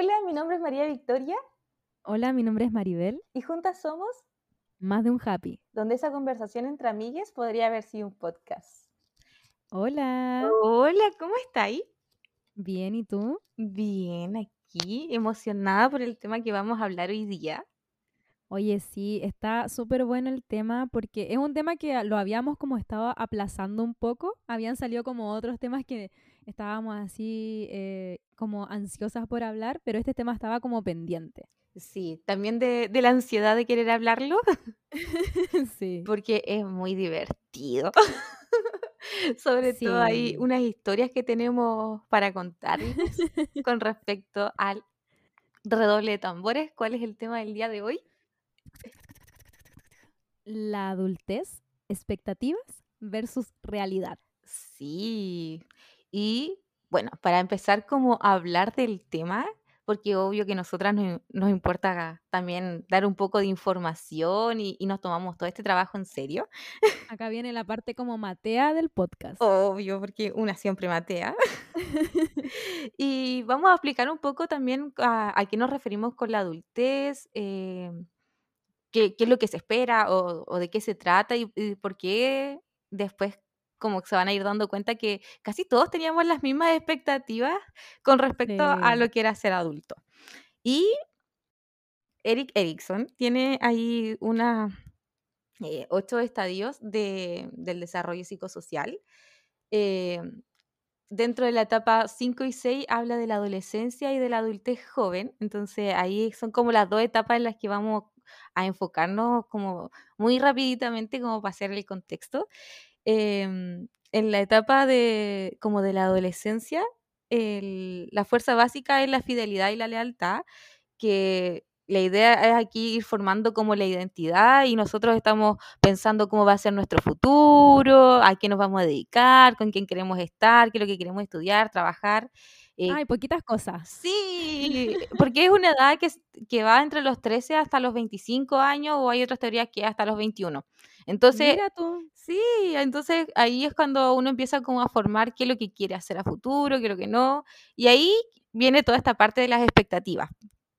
Hola, mi nombre es María Victoria Hola, mi nombre es Maribel, y juntas somos más de un happy. donde esa conversación entre amigues podría haber sido un podcast. Hola, Hola, ¿cómo estáis? bien, ¿y tú? Bien, aquí, emocionada por el tema que vamos a hablar hoy día. Oye, sí, está súper bueno el tema porque es un tema que lo habíamos como estado aplazando un poco. Habían salido como otros temas que estábamos así eh, como ansiosas por hablar, pero este tema estaba como pendiente. Sí, también de, de la ansiedad de querer hablarlo, Sí. porque es muy divertido. Sobre todo hay unas historias que tenemos para contarles con respecto al redoble de tambores. ¿Cuál es el tema del día de hoy? La adultez, expectativas versus realidad. Sí. Y bueno, para empezar como a hablar del tema, porque obvio que nosotras nos, nos importa también dar un poco de información y, y nos tomamos todo este trabajo en serio. Acá viene la parte como matea del podcast. Obvio, porque una siempre matea. Y vamos a explicar un poco también a, a qué nos referimos con la adultez, eh, qué, qué es lo que se espera o, o de qué se trata y, y por qué después como que se van a ir dando cuenta que casi todos teníamos las mismas expectativas con respecto a Sí. lo que era ser adulto. Y Eric Erickson tiene ahí una, eh, ocho estadios de, del desarrollo psicosocial. Eh, dentro de la etapa 5 y 6 habla de la adolescencia y de la adultez joven, entonces ahí son como las dos etapas en las que vamos a enfocarnos como muy rapiditamente como para hacer el contexto. Em, en la etapa de como de la adolescencia, el- la fuerza básica es la fidelidad y la lealtad, que la idea es aquí ir formando como la identidad y nosotros estamos pensando cómo va a ser nuestro futuro, a qué nos vamos a dedicar, con quién queremos estar, qué es lo que queremos estudiar, trabajar. Eh, Ay, poquitas cosas. Sí, porque es una edad que, que va entre los 13 hasta los 25 años o hay otras teorías que hasta los 21. Entonces, Mira tú. sí, entonces ahí es cuando uno empieza como a formar qué es lo que quiere hacer a futuro, qué es lo que no. Y ahí viene toda esta parte de las expectativas,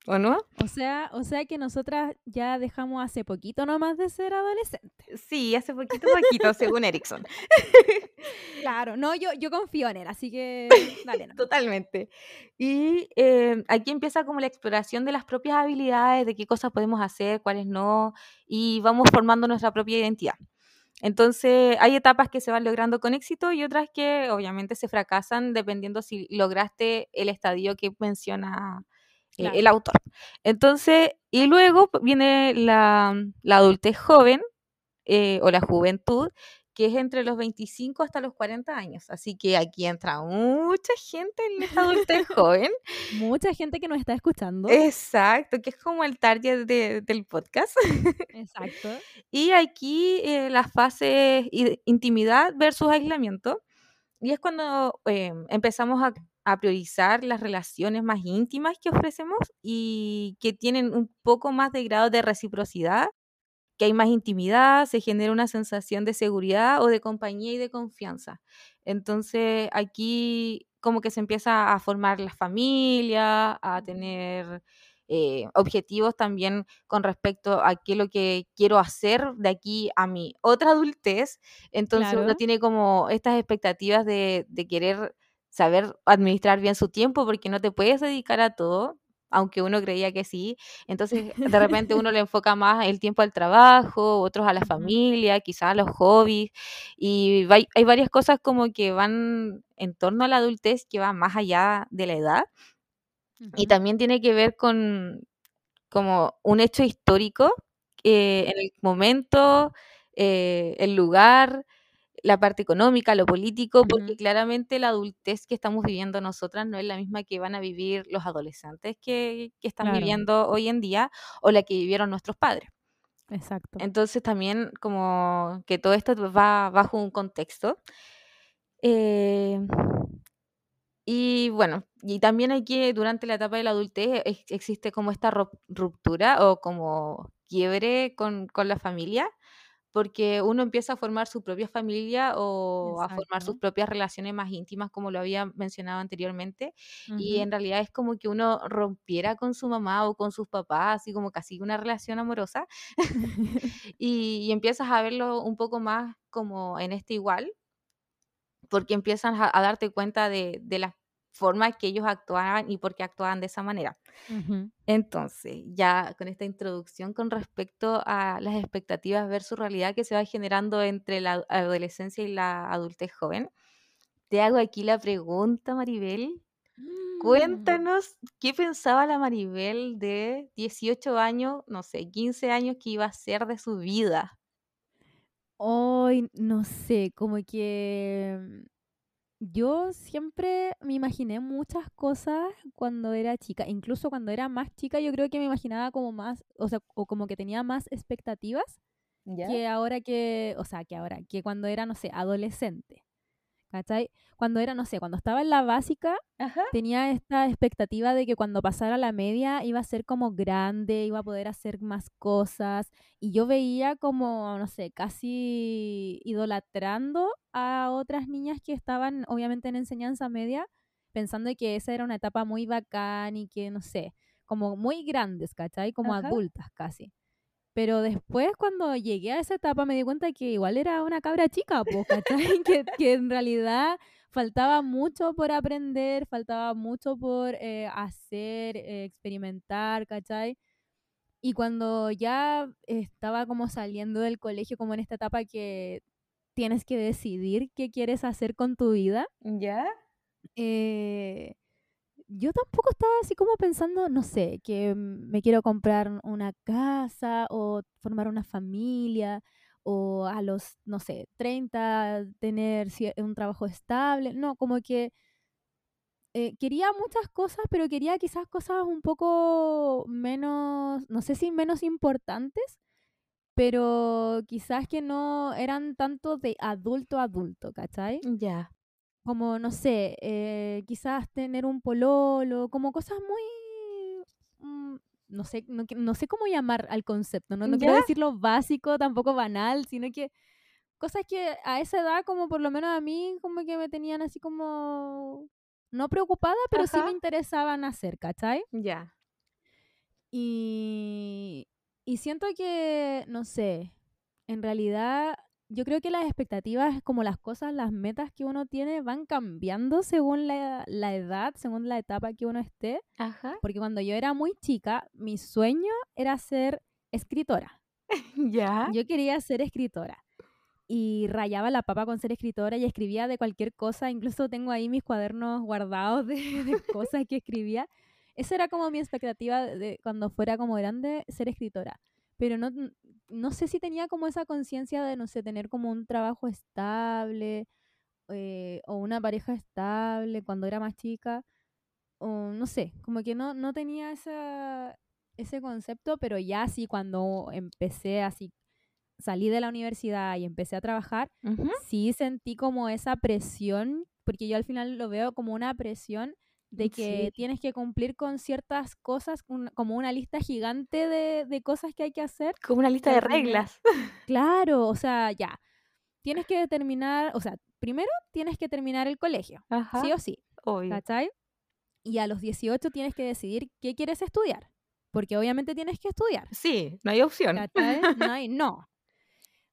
¿o no? O sea, o sea que nosotras ya dejamos hace poquito nomás de ser adolescentes. Sí, hace poquito, poquito, según Erickson. Claro, no, yo, yo confío en él, así que dale. nomás. Totalmente. Y eh, aquí empieza como la exploración de las propias habilidades, de qué cosas podemos hacer, cuáles no, y vamos formando nuestra propia identidad. Entonces, hay etapas que se van logrando con éxito y otras que obviamente se fracasan dependiendo si lograste el estadio que menciona eh, el Claro. autor. Entonces, y luego viene la, la adultez joven eh, o la juventud, que es entre los 25 hasta los 40 años. Así que aquí entra mucha gente en esta adultez joven. Mucha gente que nos está escuchando. Exacto, que es como el target de- del podcast. Exacto. Y aquí eh, las fases intimidad versus aislamiento. Y es cuando eh, empezamos a, a priorizar las relaciones más íntimas que ofrecemos y que tienen un poco más de grado de reciprocidad, que hay más intimidad, se genera una sensación de seguridad o de compañía y de confianza. Entonces aquí como que se empieza a formar la familia, a Ujú. tener eh, objetivos también con respecto a qué es lo que quiero hacer de aquí a mi otra adultez. Entonces uno tiene como estas expectativas de, de querer saber administrar bien su tiempo porque no te puedes dedicar a todo, aunque uno creía que sí. Entonces de repente uno le enfoca más el tiempo al trabajo, otros a la familia, quizás a los hobbies. Y hay varias cosas como que van en torno a la adultez que van más allá de la edad. Y también tiene que ver con como un hecho histórico eh, en el momento, eh, el lugar, la parte económica, lo político, porque claramente la adultez que estamos viviendo nosotras no es la misma que van a vivir los adolescentes que, que están Claro, viviendo hoy en día o la que vivieron nuestros padres. exacto. Entonces también como que todo esto va bajo un contexto. Eh, y bueno, y también hay que, durante la etapa de la adultez, ex- existe como esta ru- ruptura o como quiebre con, con la familia, porque uno empieza a formar su propia familia o a formar sus propias relaciones más íntimas, como lo había mencionado anteriormente, y en realidad es como que uno rompiera con su mamá o con sus papás, así como casi una relación amorosa, y y empiezas a verlo un poco más como en este igual, porque empiezas a a darte cuenta de de la forma que ellos actuaban y por qué actuaban de esa manera. Ujú. Entonces, ya con esta introducción con respecto a las expectativas versus realidad que se va generando entre la adolescencia y la adultez joven, te hago aquí la pregunta, Maribel. Mm. Cuéntanos qué pensaba la Maribel de 18 años, no sé, 15 años que iba a ser de su vida. Ay, no sé, como que yo siempre me imaginé muchas cosas cuando era chica, incluso cuando era más chica yo creo que me imaginaba como más, o sea, o como que tenía más expectativas ¿Ya? que ahora que, o sea, que ahora, que cuando era, no sé, adolescente, ¿cachai? Cuando era, no sé, cuando estaba en la básica, Ajá. tenía esta expectativa de que cuando pasara la media iba a ser como grande, iba a poder hacer más cosas. Y yo veía como, no sé, casi idolatrando a otras niñas que estaban obviamente en enseñanza media, pensando que esa era una etapa muy bacán y que, no sé, como muy grandes, ¿cachai? Como Ajá. adultas casi. Pero después cuando llegué a esa etapa me di cuenta que igual era una cabra chica, pues, ¿cachai? Que, que en realidad faltaba mucho por aprender, faltaba mucho por eh, hacer, eh, experimentar, ¿cachai? Y cuando ya estaba como saliendo del colegio, como en esta etapa que tienes que decidir qué quieres hacer con tu vida, ¿Ya? eh, yo tampoco estaba así como pensando, no sé, que me quiero comprar una casa o formar una familia o a los, no sé, 30 tener un trabajo estable. No, como que eh, quería muchas cosas, pero quería quizás cosas un poco menos, no sé si menos importantes, pero quizás que no eran tanto de adulto a adulto, ¿cachai? Ya. Como, no sé, eh, quizás tener un pololo, como cosas muy, mm, no sé, no, no sé cómo llamar al concepto, ¿no? No quiero decirlo básico, tampoco banal, sino que cosas que a esa edad, como por lo menos a mí, como que me tenían así como, no preocupada, pero sí me interesaban hacer, ¿cachai? Ya. Y, y siento que, no sé, en realidad yo creo que las expectativas, como las cosas, las metas que uno tiene van cambiando según la, la edad, según la etapa que uno esté. Ajá. Porque cuando yo era muy chica, mi sueño era ser escritora. Ya. Yo quería ser escritora. Y rayaba la papa con ser escritora y escribía de cualquier cosa. Incluso tengo ahí mis cuadernos guardados de, de cosas que escribía. Esa era como mi expectativa de, de cuando fuera como grande, ser escritora. Pero no, no sé si tenía como esa conciencia de, no sé, tener como un trabajo estable eh, o una pareja estable cuando era más chica. O no sé, como que no, no tenía esa, ese concepto, pero ya sí cuando empecé así salí de la universidad y empecé a trabajar, sí sentí como esa presión, porque yo al final lo veo como una presión de que Sí. tienes que cumplir con ciertas cosas, un- como una lista gigante de, de cosas que hay que hacer, Como una lista de reglas. claro, o sea, ya, tienes que terminar, o sea, primero tienes que terminar el colegio, Ajá. sí o sí, Obvio. ¿cachai? Y a los 18 tienes que decidir qué quieres estudiar, porque obviamente tienes que estudiar, Sí, no hay opción. ¿cachai? No hay, no,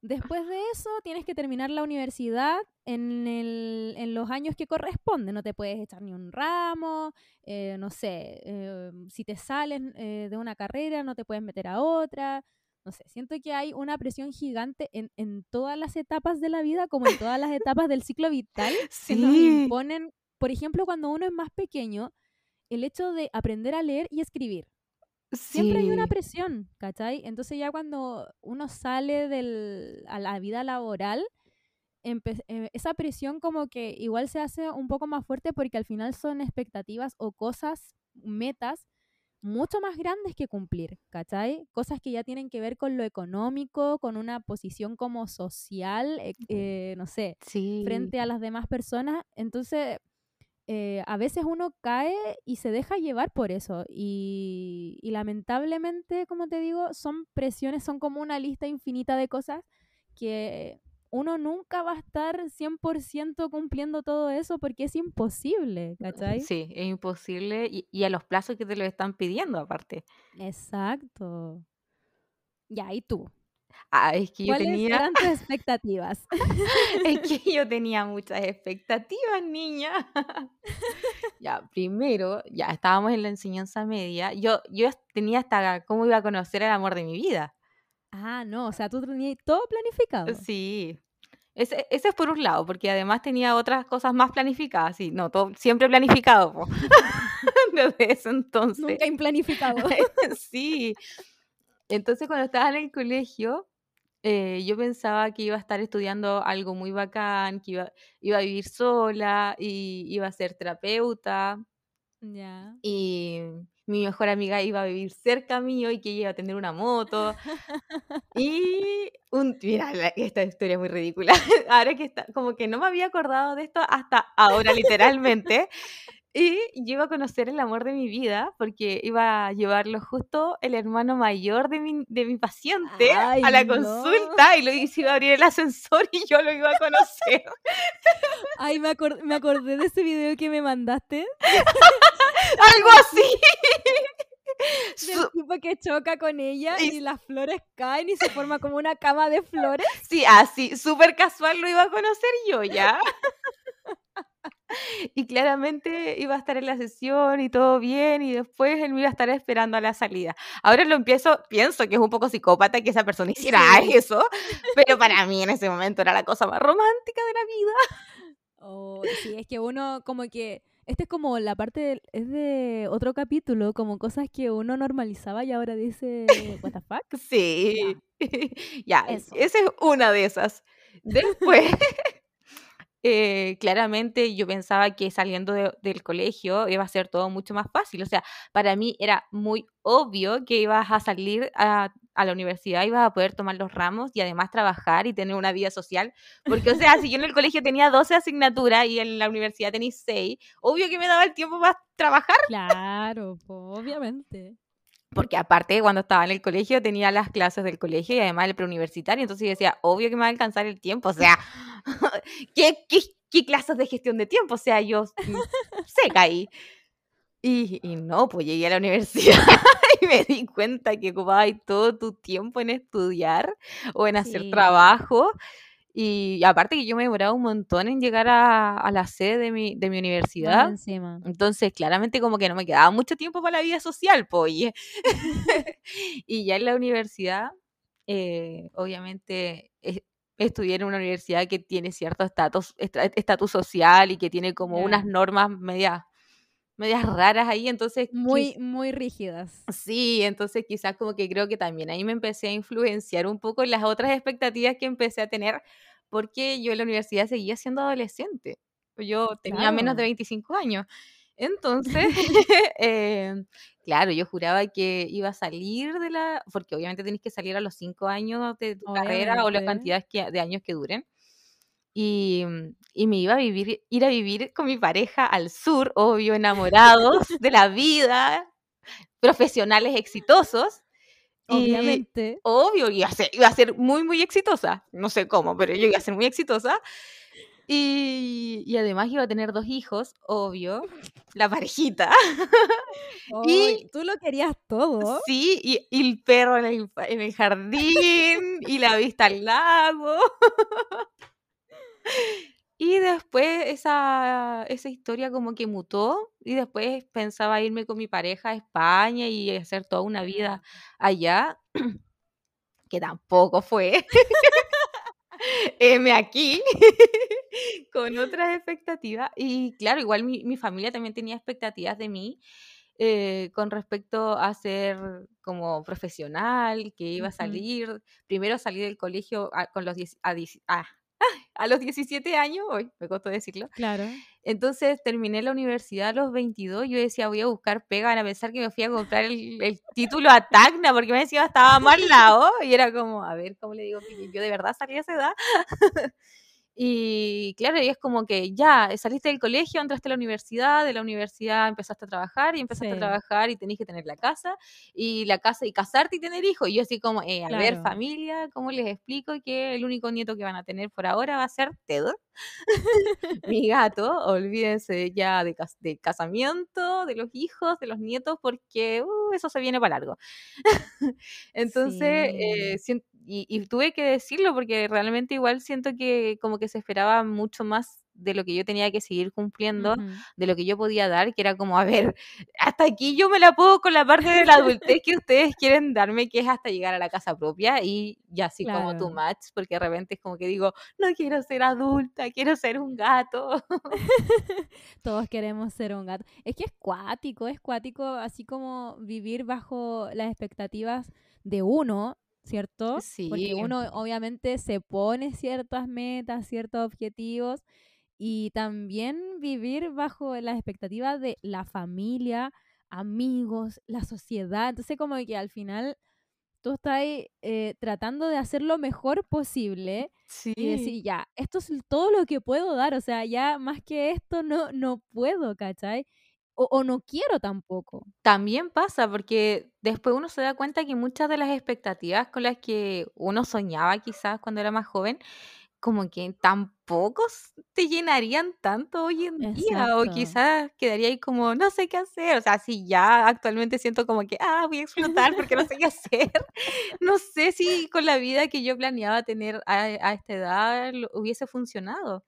Después de eso, tienes que terminar la universidad en, el- en los años que corresponden. No te puedes echar ni un ramo, eh, no sé, eh, si te sales eh, de una carrera, no te puedes meter a otra. No sé, siento que hay una presión gigante en, en todas las etapas de la vida, como en todas las etapas del ciclo vital, que nos Sí. imponen, por ejemplo, cuando uno es más pequeño, el hecho de aprender a leer y escribir siempre hay una presión, ¿cachai? Entonces ya cuando uno sale del, a la vida laboral, eh, esa presión como que igual se hace un poco más fuerte porque al final son expectativas o cosas, metas mucho más grandes que cumplir, ¿cachai? Cosas que ya tienen que ver con lo económico, con una posición como social, eh, eh, no sé, Sí. frente a las demás personas. Entonces, eh, a veces uno cae y se deja llevar por eso. Y, y lamentablemente, como te digo, son presiones, son como una lista infinita de cosas que uno nunca va a estar 100% cumpliendo todo eso porque es imposible, ¿cachai? Sí, es imposible y, y a los plazos que te lo están pidiendo aparte. Exacto. Ya, ¿y tú? Ah, es que yo ¿Cuáles tenía, eran tus expectativas? es que yo tenía muchas expectativas, niña. Ya, primero, ya estábamos en la enseñanza media. Yo, yo tenía hasta cómo iba a conocer el amor de mi vida. Ah, no, o sea, tú tenías todo planificado. Sí. Ese, ese es por un lado, porque además tenía otras cosas más planificadas. Sí, no, todo siempre planificado. Desde ese entonces. Nunca implanificado. sí. Entonces, cuando estaba en el colegio, eh, yo pensaba que iba a estar estudiando algo muy bacán, que iba, iba a vivir sola y iba a ser terapeuta ya. y mi mejor amiga iba a vivir cerca mío y que ella iba a tener una moto. Y un, mira, la- esta historia es muy ridícula. Ahora que está, como que no me había acordado de esto hasta ahora, literalmente. Y yo iba a conocer el amor de mi vida porque iba a llevarlo justo el hermano mayor de mi, de mi paciente Ay, a la no. consulta y lo se iba a abrir el ascensor y yo lo iba a conocer. Ay, me, acor- me acordé de ese video que me mandaste. Algo así. Del tipo que choca con ella Y- y las flores caen y se forma como una cama de flores. Sí, así, súper casual lo iba a conocer yo ya. Y claramente iba a estar en la sesión y todo bien, y después él me iba a estar esperando a la salida. Ahora lo empiezo, pienso que es un poco psicópata que esa persona hiciera Sí. eso, pero para mí en ese momento era la cosa más romántica de la vida. Oh, sí, es que uno como que... Esta es como la parte, del- es de otro capítulo, como cosas que uno normalizaba y ahora dice, what the fuck. Sí, ya, esa es una de esas. Después, eh, claramente yo pensaba que saliendo de- del colegio iba a ser todo mucho más fácil. O sea, para mí era muy obvio que ibas a salir a, la universidad, ibas a poder tomar los ramos y además trabajar y tener una vida social. Porque, o sea, si yo en el colegio tenía 12 asignaturas y en la universidad tenía 6, obvio que me daba el tiempo para trabajar. Claro, obviamente. Porque aparte, cuando estaba en el colegio, tenía las clases del colegio y además el preuniversitario, entonces yo decía, obvio que me va a alcanzar el tiempo, o sea, ¿qué, qué, qué clases de gestión de tiempo? O sea, yo seca ahí. Y, y no, pues llegué a la universidad y me di cuenta que ocupabas todo tu tiempo en estudiar o en hacer Sí. trabajo. Y aparte que yo me demoraba un montón en llegar a, a la sede de mi, de mi universidad. encima. Entonces, claramente como que no me quedaba mucho tiempo para la vida social, pues. Y, ya en la universidad, eh, obviamente, es- estudié en una universidad que tiene cierto estatus estatus social y que tiene como unas normas medias, medias raras ahí, entonces... Muy, muy rígidas. Sí, entonces quizás como que creo que también ahí me empecé a influenciar un poco en las otras expectativas que empecé a tener, porque yo en la universidad seguía siendo adolescente. Yo tenía menos de Claro. 25 años. Entonces, eh, claro, yo juraba que iba a salir de la, porque obviamente tenés que salir a los 5 años de tu carrera o la Obviamente. cantidad que- de años que duren. Y, mm, y me iba a vivir, ir a vivir con mi pareja al sur, obvio, enamorados de la vida, profesionales exitosos. Y Obviamente. obvio, iba a, ser, iba a ser muy, muy exitosa. No sé cómo, pero yo iba a ser muy exitosa. Y, y además iba a tener dos hijos, obvio, la parejita. Y tú lo querías todo. sí, y, y el perro en el, en el jardín, y la vista al lago. Y después esa, esa historia como que mutó y después pensaba irme con mi pareja a España y hacer toda una vida allá, que tampoco fue. Heme aquí con otras expectativas. Y claro, igual mi, mi familia también tenía expectativas de mí eh, con respecto a ser como profesional, que iba a salir, primero salí del colegio a, con los 10 a, 10 ah, a los 17 años, hoy me costó decirlo. Claro. Entonces terminé la universidad a los 22, yo decía, voy a buscar pega, van a pensar que me fui a comprar el, el título a Tacna, porque me decía estaba mal lado, y era como, a ver, ¿cómo le digo? Yo de verdad salí a esa edad. Y claro, y es como que ya saliste del colegio, entraste a la universidad, de la universidad empezaste a trabajar y empezaste a Sí. trabajar y tenés que tener la casa y la casa y casarte y tener hijos. Y yo así como, eh, a ver Claro. familia, ¿cómo les explico que el único nieto que van a tener por ahora va a ser Ted? Mi gato, olvídense ya de, cas- de casamiento, de los hijos, de los nietos, porque uh, eso se viene para largo. Entonces, Sí. eh, sien- y, y tuve que decirlo porque realmente igual siento que como que se esperaba mucho más de lo que yo tenía que seguir cumpliendo, de lo que yo podía dar, que era como, a ver, hasta aquí yo me la puedo con la parte de la adultez que ustedes quieren darme, que es hasta llegar a la casa propia y ya así como Claro. much, porque de repente es como que digo, no quiero ser adulta, quiero ser un gato. Todos queremos ser un gato. Es que es cuático, es cuático, así como vivir bajo las expectativas de uno, ¿cierto? Porque uno obviamente se pone ciertas metas, ciertos objetivos y también vivir bajo las expectativas de la familia, amigos, la sociedad. Entonces como que al final tú estás eh, tratando de hacer lo mejor posible y decir, ya, esto es todo lo que puedo dar, o sea, ya más que esto no, no puedo, ¿cachai? O, o no quiero tampoco. También pasa porque después uno se da cuenta que muchas de las expectativas con las que uno soñaba quizás cuando era más joven, como que tampoco te llenarían tanto hoy en día o quizás quedaría ahí como no sé qué hacer, o sea, si ya actualmente siento como que, ah, voy a explotar porque no sé qué hacer, no sé si con la vida que yo planeaba tener a, a esta edad lo- hubiese funcionado.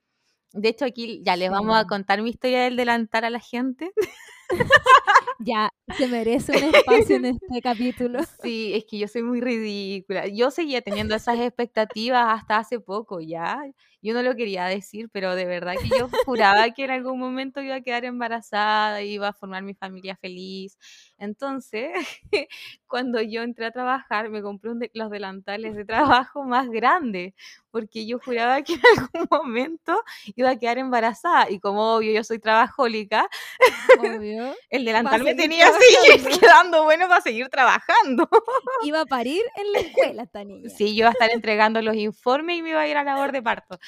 De hecho, aquí ya les vamos a contar mi historia del delantal a la gente. Ya, se merece un espacio en este capítulo. Sí, es que yo soy muy ridícula. Yo seguía teniendo esas expectativas hasta hace poco, ¿ya? Yo no lo quería decir, pero de verdad que yo juraba que en algún momento iba a quedar embarazada, iba a formar mi familia feliz. Entonces, cuando yo entré a trabajar, me compré un de- los delantales de trabajo más grandes, porque yo juraba que en algún momento iba a quedar embarazada. Y como obvio, yo soy trabajólica, Obvio. el delantal me tenía así quedando bueno para seguir trabajando. Iba a parir en la escuela esta niña. Sí, yo iba a estar entregando los informes y me iba a ir a labor de parto.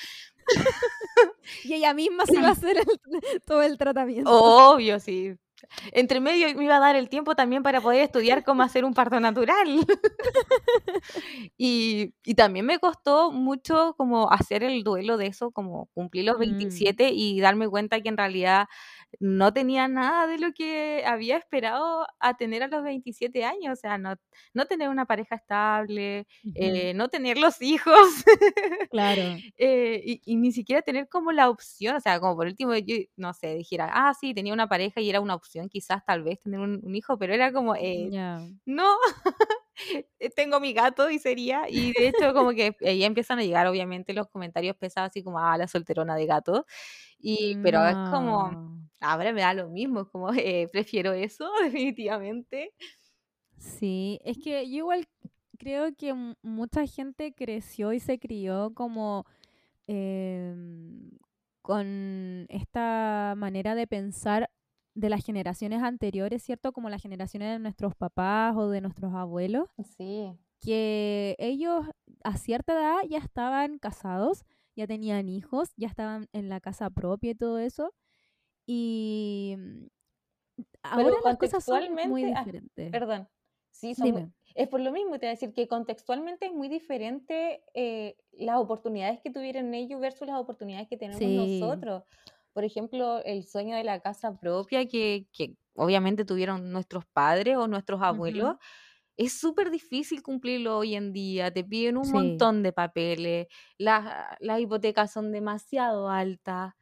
Y ella misma se iba a hacer el- todo el tratamiento. Obvio, sí. Entre medio me iba a dar el tiempo también para poder estudiar cómo hacer un parto natural. Y, y también me costó mucho como hacer el duelo de eso, como cumplir los Mm, 27 y darme cuenta que en realidad no tenía nada de lo que había esperado a tener a los 27 años. O sea, no, no tener una pareja estable, eh, no tener los hijos. Claro. Eh, y, y ni siquiera tener como la opción, o sea, como por último yo, no sé, dijera, ah, sí, tenía una pareja y era una opción quizás tal vez tener un, un hijo, pero era como, eh, no, tengo mi gato y sería, y de hecho como que ahí empiezan a llegar obviamente los comentarios pesados así como, ah, la solterona de gato, y, pero es como, ahora me da lo mismo, como, eh, prefiero eso definitivamente. Sí, es que yo igual creo que mu- mucha gente creció y se crió como em, con esta manera de pensar de las generaciones anteriores, ¿cierto? Como las generaciones de nuestros papás o de nuestros abuelos, Sí, que ellos a cierta edad ya estaban casados, ya tenían hijos, ya estaban en la casa propia y todo eso. Y mm, pero ahora las cosas son muy ah, diferentes. perdón, sí, son muy- es por lo mismo, te voy a decir que contextualmente es muy diferente eh, las oportunidades que tuvieron ellos versus las oportunidades que tenemos Sí. nosotros. Por ejemplo, el sueño de la casa propia que, que obviamente tuvieron nuestros padres o nuestros abuelos, es súper difícil cumplirlo hoy en día. Te piden un Sí. montón de papeles, las, las hipotecas son demasiado altas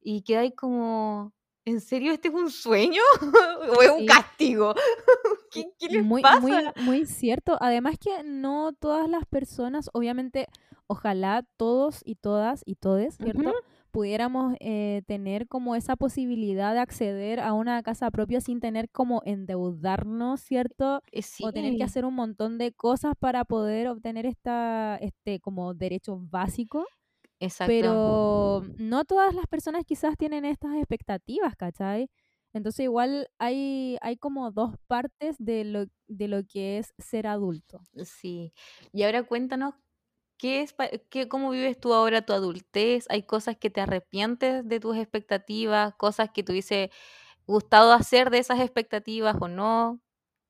y quedáis como, ¿en serio este es un sueño o es un castigo? ¿Qué, qué les Muy, pasa? muy, muy cierto. Además que no todas las personas, obviamente, ojalá todos y todas y todes, ¿cierto? Pudiéramos eh, tener como esa posibilidad de acceder a una casa propia sin tener como endeudarnos, ¿cierto? Eh, O tener que hacer un montón de cosas para poder obtener esta, este, como derecho básico. exacto. Pero no todas las personas quizás tienen estas expectativas, ¿cachai? Entonces igual hay, hay como dos partes de lo, de lo que es ser adulto. Sí. Y ahora cuéntanos ¿Qué es qué cómo vives tú ahora tu adultez? ¿Hay cosas que te arrepientes de tus expectativas, cosas que te hubiese gustado hacer de esas expectativas o no?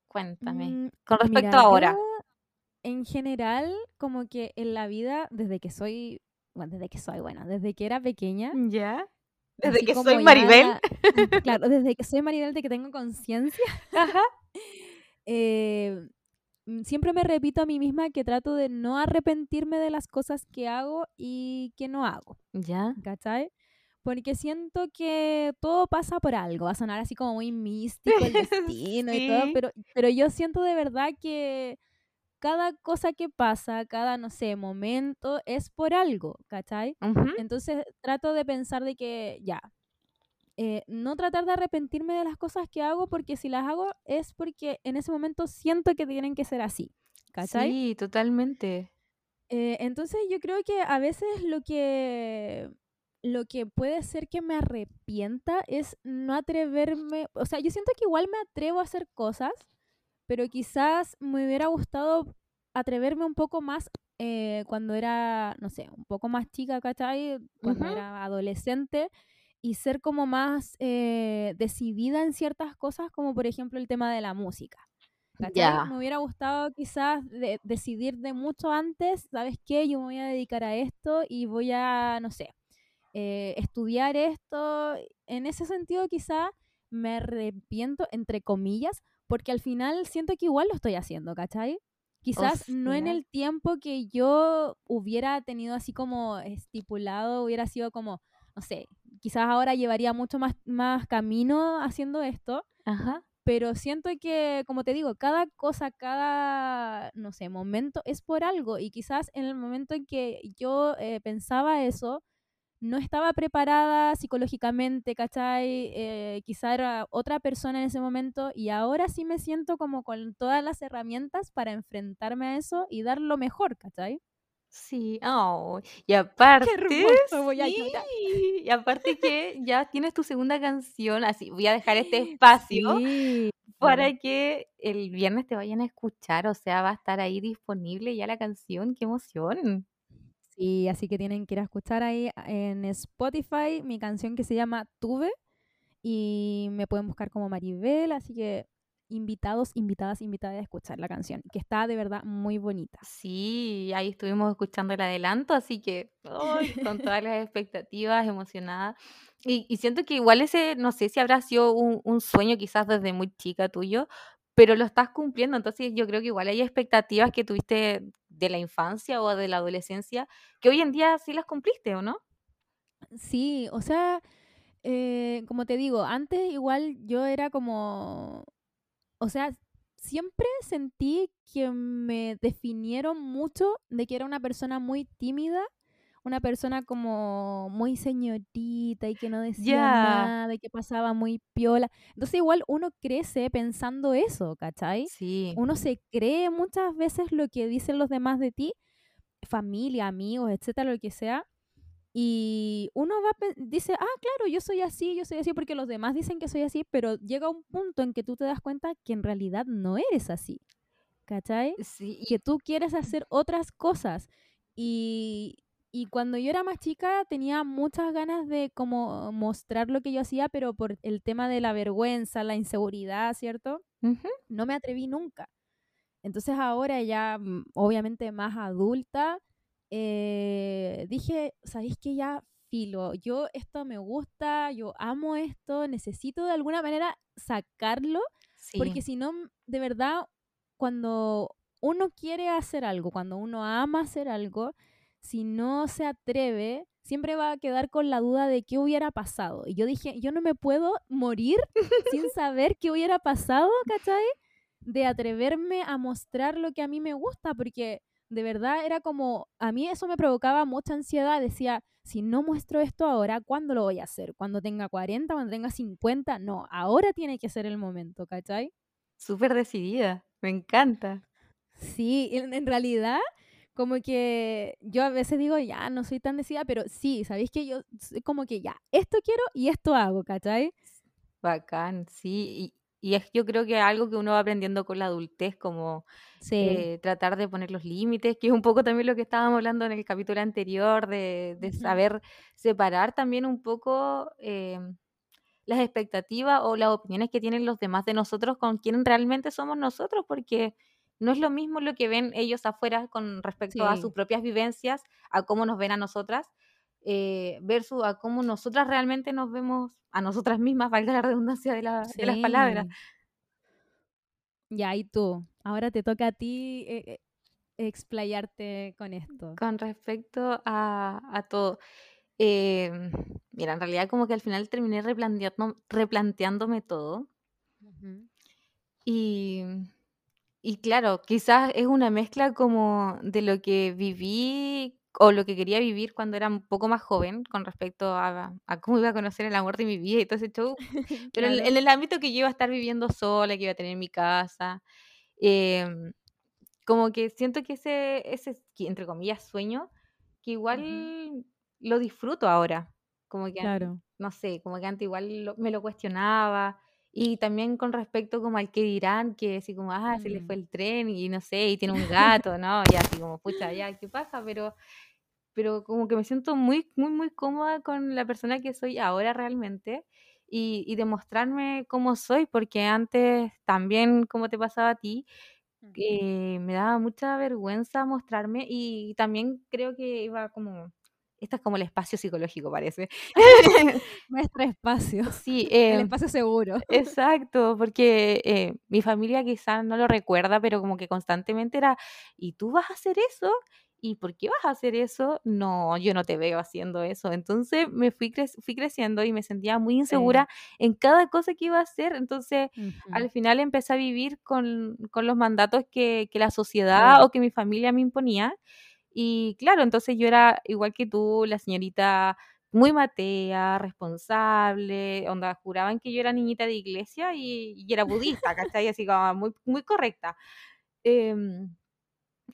Cuéntame, Mm, con respecto mira, a ahora. en general, como que en la vida, desde que soy, bueno, desde que soy, bueno, desde que era pequeña, ¿Ya? ¿Desde que soy Maribel? ya, claro, desde que soy Maribel, de que tengo conciencia, Ajá. eh, mm, siempre me repito a mí misma que trato de no arrepentirme de las cosas que hago y que no hago, ¿Ya? ¿cachai? Porque siento que todo pasa por algo, va a sonar así como muy místico el destino y todo, Sí. pero, pero yo siento de verdad que cada cosa que pasa, cada, no sé, momento es por algo, ¿cachai? Ujú. Entonces trato de pensar de que ya, eh, no tratar de arrepentirme de las cosas que hago porque si las hago es porque en ese momento siento que tienen que ser así, ¿cachai? Sí, totalmente. Eh, entonces yo creo que a veces lo que lo que puede ser que me arrepienta es no atreverme, o sea, yo siento que igual me atrevo a hacer cosas, pero quizás me hubiera gustado atreverme un poco más eh, cuando era, no sé, un poco más chica, ¿cachai? Cuando era adolescente y ser como más eh, decidida en ciertas cosas, como por ejemplo el tema de la música. Ya. Me hubiera gustado quizás de- decidir de mucho antes, ¿sabes qué? Yo me voy a dedicar a esto y voy a, no sé, eh, estudiar esto. En ese sentido quizá me arrepiento, entre comillas, porque al final siento que igual lo estoy haciendo, ¿cachai? Quizás no en el tiempo que yo hubiera tenido así como estipulado, hubiera sido como, no sé, quizás ahora llevaría mucho más, más camino haciendo esto, ajá. pero siento que, como te digo, cada cosa, cada, no sé, momento es por algo y quizás en el momento en que yo eh, pensaba eso, no estaba preparada psicológicamente, ¿cachai? Eh, quizá era otra persona en ese momento y ahora sí me siento como con todas las herramientas para enfrentarme a eso y dar lo mejor, ¿cachai? Sí, oh, y Qué aparte, hermoso, voy a sí, llorar. y aparte que ya tienes tu segunda canción, así voy a dejar este espacio Sí. para que el viernes te vayan a escuchar, o sea, va a estar ahí disponible ya la canción, qué emoción. Sí, así que tienen que ir a escuchar ahí en Spotify mi canción que se llama Tuve y me pueden buscar como Maribel, así que invitados, invitadas, invitadas a escuchar la canción, que está de verdad muy bonita. Sí, ahí estuvimos escuchando el adelanto, así que con todas las expectativas, emocionada. Y, y siento que igual ese, no sé si habrá sido un, un sueño quizás desde muy chica tuyo, pero lo estás cumpliendo, entonces yo creo que igual hay expectativas que tuviste de la infancia o de la adolescencia, que hoy en día sí las cumpliste, ¿o no? Sí, o sea, eh, como te digo, antes igual yo era como, o sea, siempre sentí que me definieron mucho de que era una persona muy tímida, una persona como muy señorita y que no decía nada y que pasaba muy piola. Entonces igual uno crece pensando eso, ¿cachai? sí, Uno se cree muchas veces lo que dicen los demás de ti, familia, amigos, etcétera, lo que sea. Y uno va, dice, ah, claro, yo soy así, yo soy así, porque los demás dicen que soy así, pero llega un punto en que tú te das cuenta que en realidad no eres así, ¿cachai? sí, Que tú quieres hacer otras cosas. Y, y cuando yo era más chica tenía muchas ganas de como mostrar lo que yo hacía, pero por el tema de la vergüenza, la inseguridad, ¿cierto? y- ujú, No me atreví nunca. Entonces ahora ya, mm, obviamente más adulta, eh, dije, ¿sabéis que ya filo? Yo esto me gusta, yo amo esto, necesito de alguna manera sacarlo, porque si no, de verdad, cuando uno quiere hacer algo, cuando uno ama hacer algo, si no se atreve, siempre va a quedar con la duda de qué hubiera pasado. Y yo dije, yo no me puedo morir sin saber qué hubiera pasado, ¿cachai? de atreverme a mostrar lo que a mí me gusta, porque de verdad era como, a mí eso me provocaba mucha ansiedad, decía, si no muestro esto ahora, ¿cuándo lo voy a hacer? ¿Cuando tenga 40, cuando tenga 50? No, ahora tiene que ser el momento, ¿cachai? súper decidida, me encanta. Sí, en, en realidad, como que yo a veces digo, ya, no soy tan decidida, pero sí, ¿sabéis que yo como que ya, esto quiero y esto hago, ¿cachai? Bacán, sí. Y es yo creo que algo que uno va aprendiendo con la adultez, como Sí. eh, tratar de poner los límites, que es un poco también lo que estábamos hablando en el capítulo anterior, de, saber separar también un poco eh, las expectativas o las opiniones que tienen los demás de nosotros con quién realmente somos nosotros, porque no es lo mismo lo que ven ellos afuera con respecto a sus propias vivencias, a cómo nos ven a nosotras, eh, versus a cómo nosotras realmente nos vemos a nosotras mismas, valga la redundancia de, la- de las palabras. Ya, y tú. Ahora te toca a ti eh, eh, explayarte con esto. Con respecto a, a todo. Em, mira, en realidad como que al final terminé replanteando, replanteándome todo. Y, y claro, quizás es una mezcla como de lo que viví o lo que quería vivir cuando era un poco más joven con respecto a, a cómo iba a conocer el amor de mi vida y todo ese show. Pero en, Claro. en el ámbito que yo iba a estar viviendo sola, que iba a tener mi casa. em, como que siento que ese, ese, entre comillas, sueño, que igual lo disfruto ahora. Como que, Claro. no sé, como que antes igual lo- me lo cuestionaba. Y también con respecto como al que dirán, que así como, ah, se le fue Mm. el tren y no sé, y tiene un gato, ¿no? Y así como, pucha, ya, ¿qué pasa? Pero, pero como que me siento muy, muy, muy cómoda con la persona que soy ahora realmente. Y, y demostrarme cómo soy, porque antes también, como te pasaba a ti, eh, me daba mucha vergüenza mostrarme y también creo que iba como, este es como el espacio psicológico parece. Nuestro espacio, Sí, el eh, espacio seguro. exacto, porque eh, mi familia quizás no lo recuerda, pero como que constantemente era, ¿y tú vas a hacer eso? ¿Y por qué vas a hacer eso? No, yo no te veo haciendo eso. Entonces me fui, crec- fui creciendo y me sentía muy Sí. insegura en cada cosa que iba a hacer. Entonces Ujú. al final empecé a vivir con, con los mandatos que, que la sociedad Sí. o que mi familia me imponía. Y claro, entonces yo era igual que tú, la señorita muy matea, responsable, onda, juraban que yo era niñita de iglesia y, y era budista, ¿cachai? Así como muy, muy correcta. Em,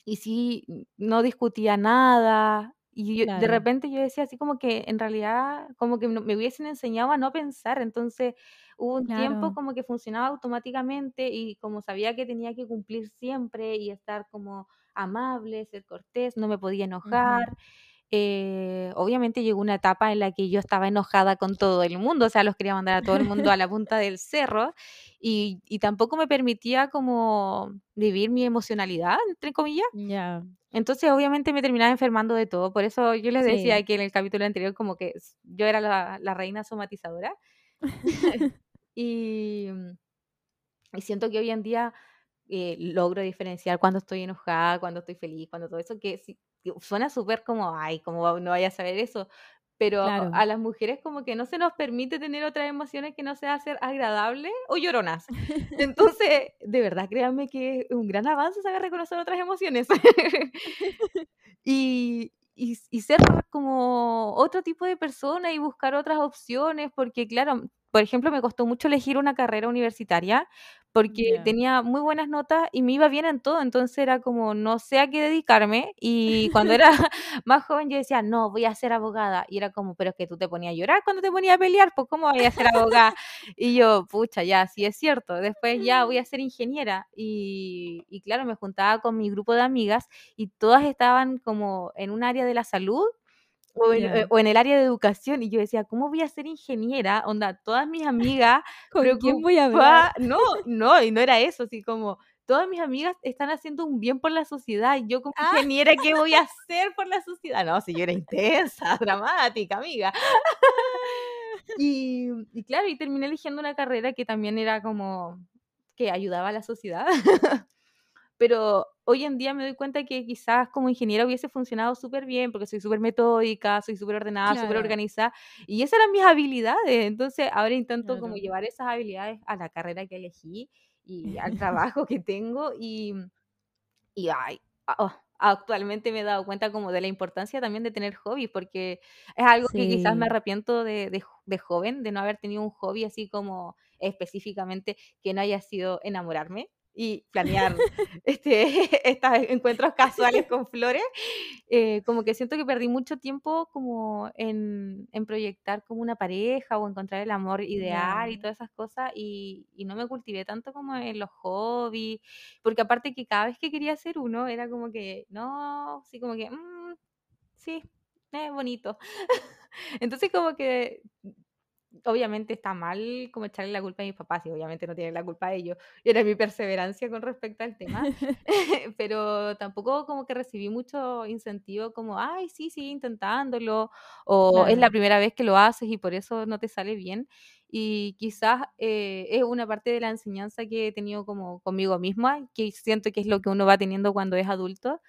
y sí, no discutía nada, y yo de Claro, repente yo decía así como que en realidad como que me hubiesen enseñado a no pensar, entonces hubo un tiempo claro. como que funcionaba automáticamente y como sabía que tenía que cumplir siempre y estar como amable, ser cortés, no me podía enojar, eh, obviamente llegó una etapa en la que yo estaba enojada con todo el mundo, o sea, los quería mandar a todo el mundo a la punta del cerro y, y tampoco me permitía como vivir mi emocionalidad, entre comillas. Ya. Entonces, obviamente me terminaba enfermando de todo. Por eso yo les decía Sí. que en el capítulo anterior como que yo era la, la reina somatizadora. Y, y siento que hoy en día eh, logro diferenciar cuando estoy enojada, cuando estoy feliz, cuando todo eso, que, que suena súper como, ay, ¿cómo no vaya a saber eso? Pero Claro. a las mujeres como que no se nos permite tener otras emociones que no sea ser agradables o lloronas. Entonces, de verdad, créanme que es un gran avance saber reconocer otras emociones. Y y y ser como otro tipo de persona y buscar otras opciones, porque claro, por ejemplo, me costó mucho elegir una carrera universitaria, porque Ya. tenía muy buenas notas y me iba bien en todo, entonces era como no sé a qué dedicarme, y cuando era más joven yo decía: "No, voy a ser abogada", y era como: "Pero es que tú te ponías a llorar cuando te ponías a pelear, pues, ¿cómo vaya a ser abogada?". Y yo: "Pucha, ya, sí es cierto". Después ya voy a ser ingeniera, y y claro, me juntaba con mi grupo de amigas y todas estaban como en un área de la salud o en Ya. o en el área de educación, y yo decía: "¿Cómo voy a ser ingeniera?". Onda, todas mis amigas ¿Con quién voy a hablar? no, no, y no era eso, así como todas mis amigas están haciendo un bien por la sociedad, y yo como Ah. ingeniera, ¿qué voy a hacer por la sociedad? No, si yo era intensa, dramática, amiga. Y y claro, y terminé eligiendo una carrera que también era como que ayudaba a la sociedad. Pero hoy en día me doy cuenta que quizás como ingeniera hubiese funcionado súper bien, porque soy súper metódica, soy súper ordenada, súper Claro, organizada y esas eran mis habilidades. Entonces, ahora intento como llevar esas habilidades a la carrera que elegí y al trabajo que tengo y y, ay, oh, actualmente me he dado cuenta como de la importancia también de tener hobbies, porque es algo que quizás me arrepiento de de de joven, de no haber tenido un hobby así como específicamente que no haya sido enamorarme. Y planear este, estos encuentros casuales con flores, eh, como que siento que perdí mucho tiempo como en, en proyectar como una pareja o encontrar el amor ideal y todas esas cosas y, y no me cultivé tanto como en los hobbies, porque aparte que cada vez que quería hacer uno era como que, no, sí, como que, "Mm, sí, es bonito. Entonces como que obviamente está mal como echarle la culpa a mis papás, y obviamente no tienen la culpa ellos. Era mi perseverancia con respecto al tema, pero tampoco como que recibí mucho incentivo como, ay, sí, sigue intentándolo, o es la primera vez que lo haces y por eso no te sale bien. Y quizás eh, es una parte de la enseñanza que he tenido como conmigo misma, que siento que es lo que uno va teniendo cuando es adulto,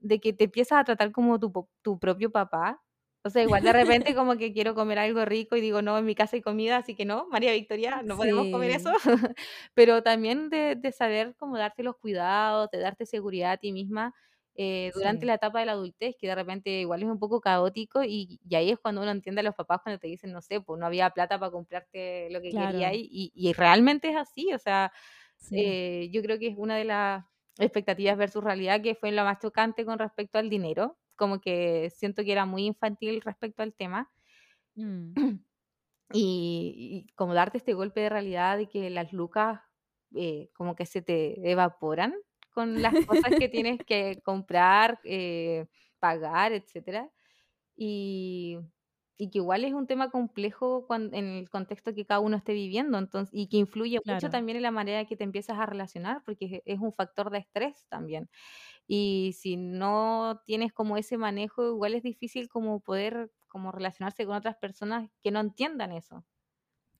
de que te empiezas a tratar como tu, tu propio papá. O sea, igual de repente como que quiero comer algo rico y digo, no, en mi casa hay comida, así que no, María Victoria, no podemos comer eso. sí, Pero también de, de saber cómo darte los cuidados, de darte seguridad a ti misma eh, durante sí, la etapa de la adultez, que de repente igual es un poco caótico y, y ahí es cuando uno entiende a los papás cuando te dicen, no sé, pues no había plata para comprarte lo que quería claro, y, y, y realmente es así, o sea, sí. eh, yo creo que es una de las expectativas versus realidad que fue lo más chocante con respecto al dinero, como que siento que era muy infantil respecto al tema Mm, y, y como darte este golpe de realidad de que las lucas eh, como que se te evaporan con las cosas que tienes que comprar, eh, pagar, etcétera. Y, y que igual es un tema complejo cuan- en el contexto que cada uno esté viviendo, entonces, y que influye mucho claro. también en la manera que te empiezas a relacionar, porque es es un factor de estrés también. Y si no tienes como ese manejo, igual es difícil como poder como relacionarse con otras personas que no entiendan eso.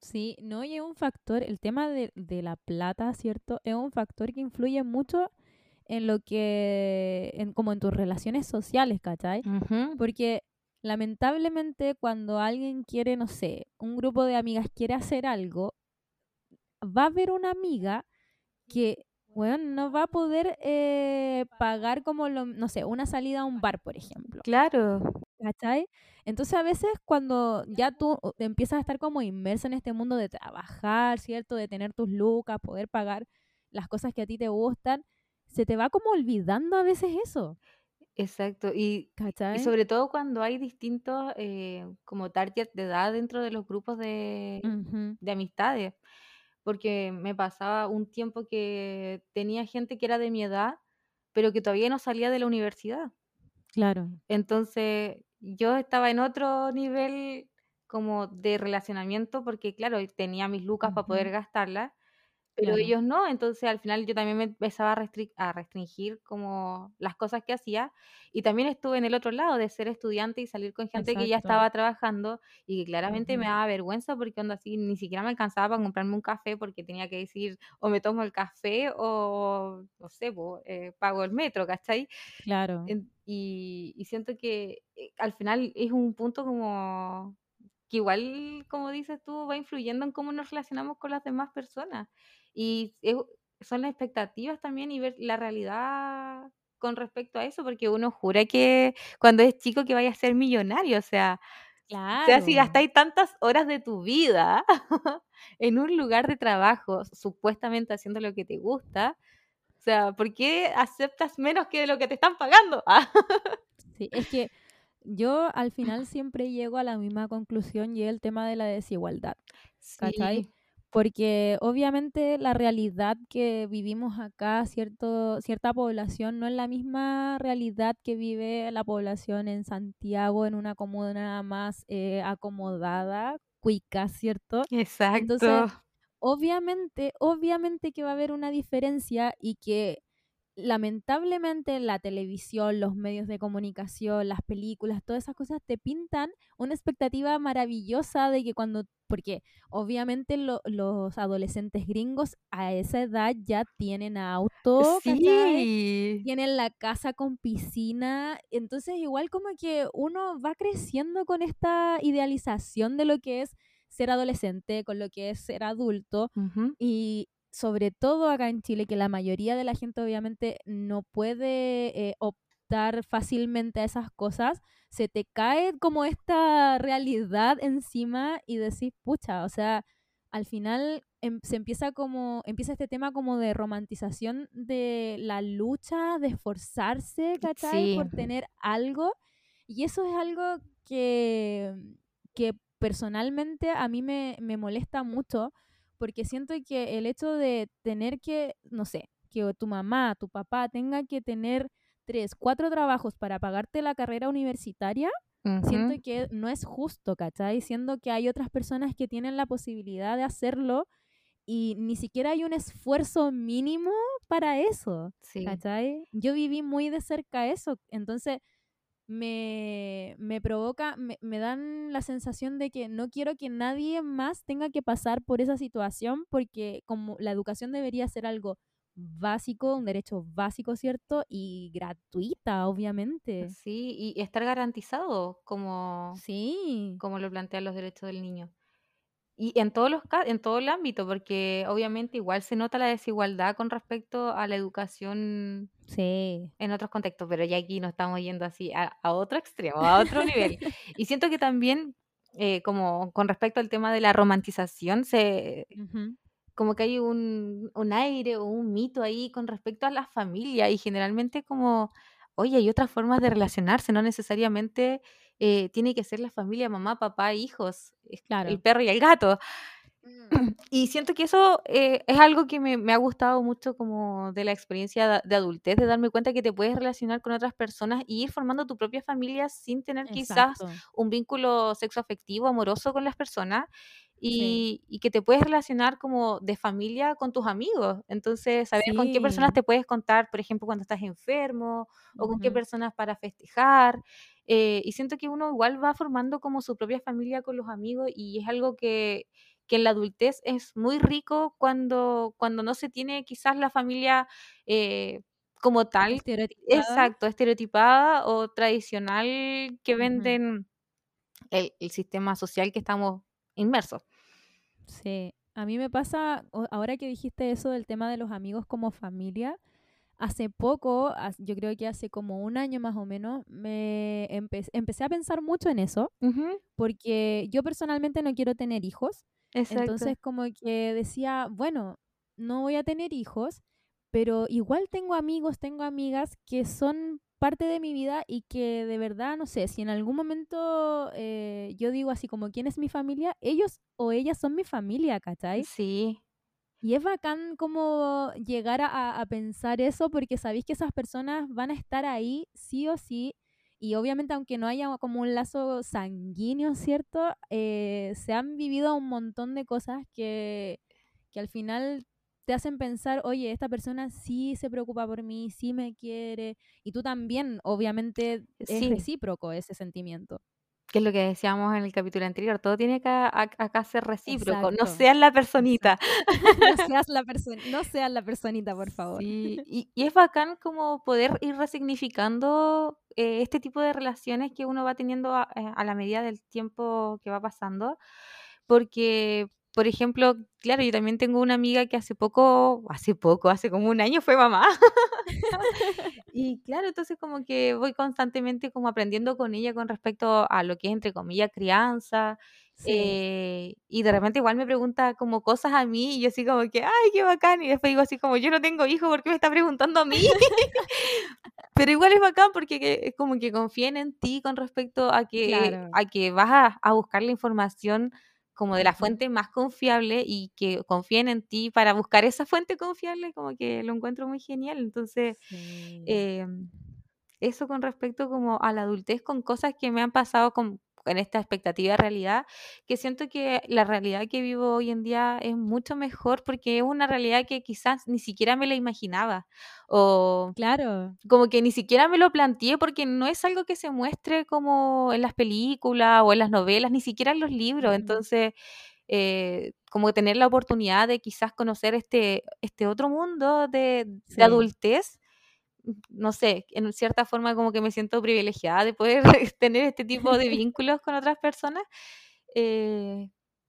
Sí, no, y es un factor, el tema de, de la plata, ¿cierto? Es un factor que influye mucho en lo que, en, como en tus relaciones sociales, ¿cachai? Ujú, Porque lamentablemente cuando alguien quiere, no sé, un grupo de amigas quiere hacer algo, va a haber una amiga que, bueno, no va a poder eh, pagar como, lo, no sé, una salida a un bar, por ejemplo. claro, ¿Cachai? Entonces a veces cuando ya tú o- empiezas a estar como inmersa en este mundo de trabajar, ¿cierto? De tener tus lucas, poder pagar las cosas que a ti te gustan, se te va como olvidando a veces eso, exacto. Y, sobre todo cuando hay distintos eh, como target de edad dentro de los grupos de amistades. Porque me pasaba un tiempo que tenía gente que era de mi edad, pero que todavía no salía de la universidad. claro. Entonces, yo estaba en otro nivel como de relacionamiento, porque claro, tenía mis lucas para poder gastarlas, pero claro. ellos no, entonces al final yo también me empezaba a restri a restringir como las cosas que hacía, y también estuve en el otro lado de ser estudiante y salir con gente que ya Exacto. estaba trabajando y que claramente me Ujú, daba vergüenza porque onda así ni siquiera me alcanzaba para comprarme un café porque tenía que decir o me tomo el café o no sé, po, eh, pago el metro, ¿cachai? claro. Y y siento que, eh, al final es un punto como que igual, como dices tú, va influyendo en cómo nos relacionamos con las demás personas. Y es son las expectativas también y ver la realidad con respecto a eso, porque uno jura que cuando es chico que vaya a ser millonario, o sea o sea, si Claro. gastáis tantas horas de tu vida en un lugar de trabajo, supuestamente haciendo lo que te gusta, o sea, ¿por qué aceptas menos que lo que te están pagando? Sí, es que yo al final siempre llego a la misma conclusión y es el tema de la desigualdad. ¿cachai? Sí, Porque obviamente la realidad que vivimos acá, cierto, cierta población, no es la misma realidad que vive la población en Santiago, en una comuna más eh, acomodada, cuica, ¿cierto? Entonces, exacto. obviamente, obviamente que va a haber una diferencia y que lamentablemente la televisión, los medios de comunicación, las películas, todas esas cosas te pintan una expectativa maravillosa de que cuando, porque obviamente lo- los adolescentes gringos a esa edad ya tienen auto. Tienen la casa con piscina, entonces igual como que uno va creciendo con esta idealización de lo que es ser adolescente, con lo que es ser adulto, y sobre todo acá en Chile, que la mayoría de la gente obviamente no puede eh, optar fácilmente a esas cosas, se te cae como esta realidad encima y decís, pucha, o sea, al final em- se empieza como, empieza este tema como de romantización de la lucha, de esforzarse, ¿cachai? Sí, Por tener algo. Y eso es algo que, que personalmente a mí me, me molesta mucho, porque siento que el hecho de tener que, no sé, que tu mamá, tu papá tenga que tener tres, cuatro trabajos para pagarte la carrera universitaria, siento que no es justo, ¿cachai? Siendo que hay otras personas que tienen la posibilidad de hacerlo y ni siquiera hay un esfuerzo mínimo para eso, sí. ¿cachai? Yo viví muy de cerca eso, entonces me, me provoca, me, me dan la sensación de que no quiero que nadie más tenga que pasar por esa situación porque como la educación debería ser algo básico, un derecho básico, ¿cierto? Y gratuita, obviamente. Sí, y estar garantizado como, Sí, como lo plantean los derechos del niño. Y en todos los en todo el ámbito, porque obviamente igual se nota la desigualdad con respecto a la educación sí. en otros contextos, pero ya aquí nos estamos yendo así a, a otro extremo, a otro nivel. Y siento que también, eh, como con respecto al tema de la romantización, se, como que hay un, un aire o un mito ahí con respecto a la familia y generalmente como, oye, hay otras formas de relacionarse, no necesariamente eh, tiene que ser la familia, mamá, papá, hijos, es el Claro. perro y el gato. Mm, Y siento que eso eh, es algo que me, me ha gustado mucho como de la experiencia de, de adultez, de darme cuenta que te puedes relacionar con otras personas y ir formando tu propia familia sin tener quizás un vínculo sexoafectivo, amoroso con las personas Sí. y, y que te puedes relacionar como de familia con tus amigos. Entonces, saber con qué personas Sí. te puedes contar, por ejemplo, cuando estás enfermo o con qué personas para festejar. Eh, y siento que uno igual va formando como su propia familia con los amigos y es algo que que en la adultez es muy rico cuando, cuando no se tiene quizás la familia eh, como tal, Estereotipada. exacto, estereotipada o tradicional que venden el, el sistema social que estamos inmersos. Sí. A mí me pasa, ahora que dijiste eso del tema de los amigos como familia, hace poco, yo creo que hace como un año más o menos, me empe- empecé a pensar mucho en eso, porque yo personalmente no quiero tener hijos, exacto. entonces como que decía, bueno, no voy a tener hijos, pero igual tengo amigos, tengo amigas que son parte de mi vida y que de verdad, no sé, si en algún momento eh, yo digo así como, ¿quién es mi familia? Ellos o ellas son mi familia, ¿cachai? Sí, Y es bacán como llegar a, pensar eso porque sabéis que esas personas van a estar ahí sí o sí. Y obviamente aunque no haya como un lazo sanguíneo, ¿cierto? Eh, se han vivido un montón de cosas que, que al final te hacen pensar, oye, esta persona sí se preocupa por mí, sí me quiere. Y tú también, obviamente es sí, recíproco ese sentimiento. Que es lo que decíamos en el capítulo anterior, todo tiene que acá ser recíproco, no seas la personita. No seas la persona, no seas la personita, por favor. Sí, y, y es bacán como poder ir resignificando eh, este tipo de relaciones que uno va teniendo a, eh, a la medida del tiempo que va pasando, porque, por ejemplo, claro, yo también tengo una amiga que hace poco, hace poco, hace como un año fue mamá, y claro, entonces como que voy constantemente como aprendiendo con ella con respecto a lo que es, entre comillas, crianza. Sí. eh, y de repente igual me pregunta como cosas a mí y yo así como que, ay, qué bacán. Y después digo así como, yo no tengo hijos, ¿por qué me está preguntando a mí? Pero igual es bacán porque que- es como que confíen en ti con respecto a que, Claro. a que vas a, a buscar la información como de la fuente más confiable y que confíen en ti para buscar esa fuente confiable, como que lo encuentro muy genial. Entonces, Sí. Em, eso con respecto como a la adultez, con cosas que me han pasado con en esta expectativa de realidad, que siento que la realidad que vivo hoy en día es mucho mejor porque es una realidad que quizás ni siquiera me la imaginaba o Claro. como que ni siquiera me lo planteé porque no es algo que se muestre como en las películas o en las novelas, ni siquiera en los libros. Entonces, eh, como tener la oportunidad de quizás conocer este, este otro mundo de, de adultez no sé, en cierta forma como que me siento privilegiada de poder tener este tipo de vínculos con otras personas, eh,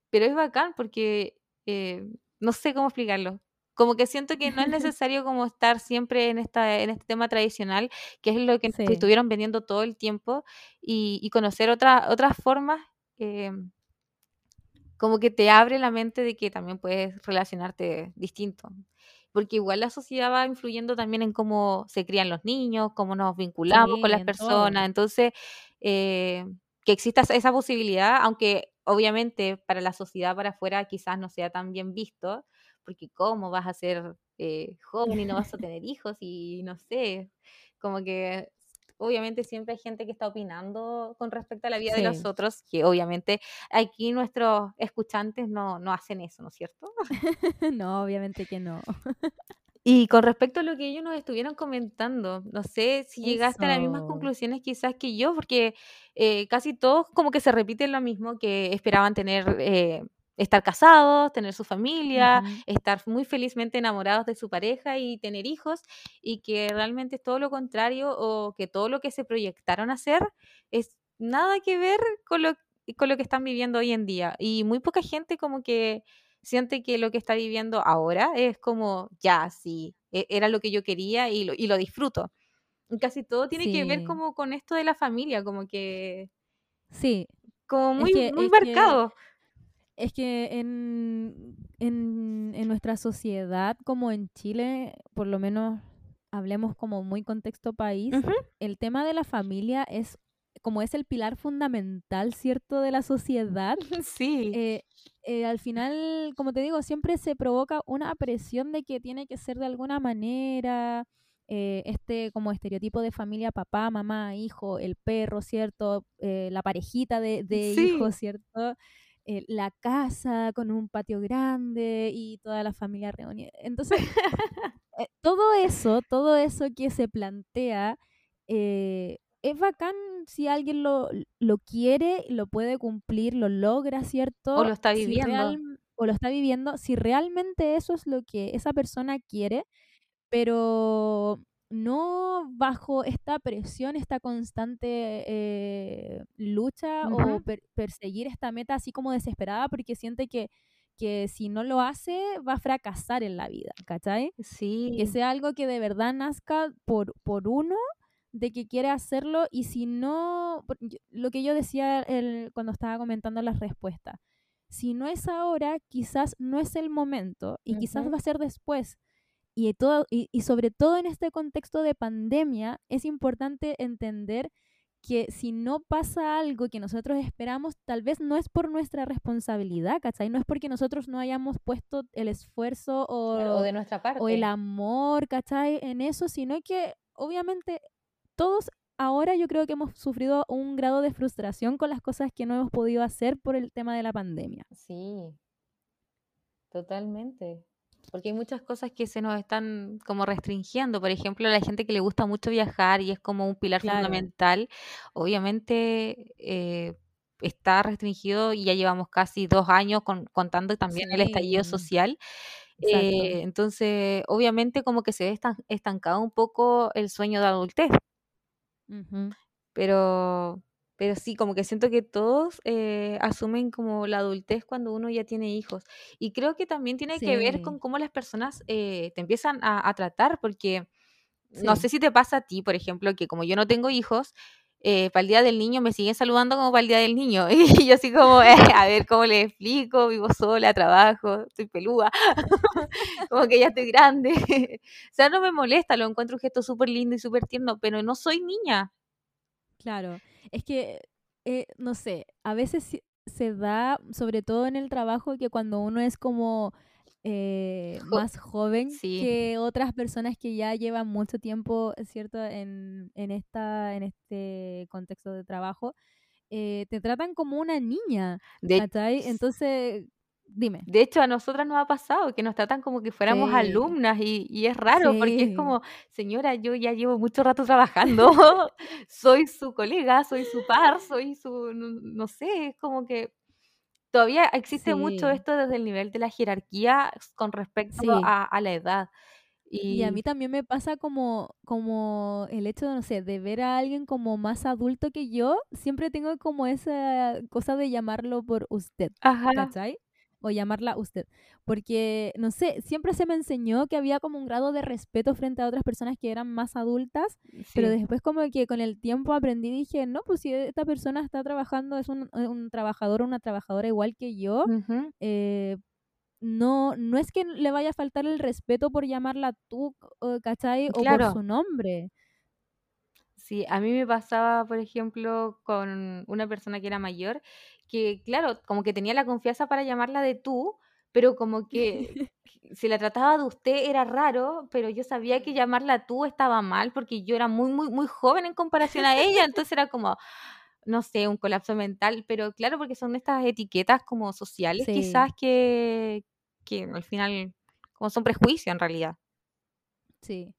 pero es bacán porque eh, no sé cómo explicarlo. Como que siento que no es necesario como estar siempre en esta, en este tema tradicional, que es lo que Sí. estuvieron vendiendo todo el tiempo, y, y conocer otra- otras formas, eh, como que te abre la mente de que también puedes relacionarte distinto. Porque igual la sociedad va influyendo también en cómo se crían los niños, cómo nos vinculamos con las en todo. personas. Entonces, eh, que exista esa esa posibilidad, aunque obviamente para la sociedad para afuera quizás no sea tan bien visto, porque cómo vas a ser eh, joven y no vas a tener hijos y no sé, como que obviamente siempre hay gente que está opinando con respecto a la vida de los otros, que obviamente aquí nuestros escuchantes no, no hacen eso, ¿no es cierto? No, obviamente que no. Y con respecto a lo que ellos nos estuvieron comentando, no sé si llegaste a las mismas conclusiones quizás que yo, porque eh, casi todos como que se repiten lo mismo, que esperaban tener, eh, estar casados, tener su familia, estar muy felizmente enamorados de su pareja y tener hijos, y que realmente es todo lo contrario o que todo lo que se proyectaron a hacer es nada que ver con lo, con lo que están viviendo hoy en día. Y muy poca gente como que siente que lo que está viviendo ahora es como, ya, sí, e- era lo que yo quería y lo, y lo disfruto. Casi todo tiene que ver como con esto de la familia, como que, sí. como Es muy, que muy que marcado. Es que en en en nuestra sociedad, como en Chile, por lo menos hablemos como muy contexto país, el tema de la familia es como es el pilar fundamental, ¿cierto?, de la sociedad. Sí, eh, eh, al final, como te digo, siempre se provoca una presión de que tiene que ser de alguna manera, eh, este como estereotipo de familia, papá, mamá, hijo, el perro, ¿cierto? Eh, la parejita de, de sí. hijos, ¿cierto? Eh, la casa con un patio grande y toda la familia reunida. Entonces, eh, todo eso, todo eso que se plantea, eh, es bacán si alguien lo, lo quiere, lo puede cumplir, lo logra, O ¿cierto? lo está Si viviendo. real, o lo está viviendo, si realmente eso es lo que esa persona quiere, pero no bajo esta presión, esta constante eh, lucha o per- perseguir esta meta así como desesperada porque siente que, que si no lo hace va a fracasar en la vida, ¿cachai? Que Sí, sea algo que de verdad nazca por, por uno, de que quiere hacerlo, y si no, lo que yo decía el- cuando estaba comentando las respuestas, si no es ahora, quizás no es el momento, y quizás va a ser después. Y, todo, y, y sobre todo en este contexto de pandemia, es importante entender que si no pasa algo que nosotros esperamos, tal vez no es por nuestra responsabilidad, ¿cachai? No es porque nosotros no hayamos puesto el esfuerzo o o, de nuestra o el parte. amor, ¿cachai? En eso, sino que obviamente todos ahora yo creo que hemos sufrido un grado de frustración con las cosas que no hemos podido hacer por el tema de la pandemia. Sí, totalmente. Porque hay muchas cosas que se nos están como restringiendo. Por ejemplo, a la gente que le gusta mucho viajar y es como un pilar Claro, fundamental, obviamente eh, está restringido y ya llevamos casi dos años con- contando también el estallido social. Eh, entonces, obviamente como que se ve estan- estancado un poco el sueño de adultez. Pero pero sí, como que siento que todos, eh, asumen como la adultez cuando uno ya tiene hijos. Y creo que también tiene que ver con cómo las personas, eh, te empiezan a a tratar, porque no sé si te pasa a ti, por ejemplo, que como yo no tengo hijos, eh, para el día del niño me siguen saludando como para el día del niño. Y yo así como, eh, a ver, ¿cómo le explico? Vivo sola, trabajo, estoy pelúa, como que ya estoy grande. O sea, no me molesta, lo encuentro un gesto súper lindo y súper tierno, pero no soy niña. Claro, es que, eh, no sé, a veces se da, sobre todo en el trabajo, que cuando uno es como eh, Jo más joven sí. que otras personas que ya llevan mucho tiempo, ¿cierto?, en, en, esta, en este contexto de trabajo, eh, te tratan como una niña, De. Entonces, dime. de hecho, a nosotras nos ha pasado que nos tratan como que fuéramos Sí, alumnas y y es raro, porque es sí, como: "Señora, yo ya llevo mucho rato trabajando, soy su colega, soy su par, soy su", no no sé, es como que todavía existe mucho sí, esto desde el nivel de la jerarquía con respecto sí. a a la edad. Y a Y mí también me pasa como como el hecho de, no sé, de ver a alguien como más adulto que yo, siempre tengo como esa cosa de llamarlo por usted, ajá, ¿cachai? O llamarla usted. Porque, no sé, siempre se me enseñó que había como un grado de respeto frente a otras personas que eran más adultas, pero Sí. después como que con el tiempo aprendí y dije, no, pues si esta persona está trabajando, es un, eh, un trabajador o una trabajadora igual que yo, Ujú. eh, no, no es que le vaya a faltar el respeto por llamarla tú, o- ¿cachai? O por Claro. su nombre. Sí, a mí me pasaba, por ejemplo, con una persona que era mayor, que claro, como que tenía la confianza para llamarla de tú, pero como que si la trataba de usted era raro, pero yo sabía que llamarla tú estaba mal porque yo era muy, muy, muy joven en comparación a ella, entonces era como, no sé, un colapso mental, pero claro, porque son estas etiquetas como sociales Sí, quizás que, que al final, como son prejuicios en realidad. sí.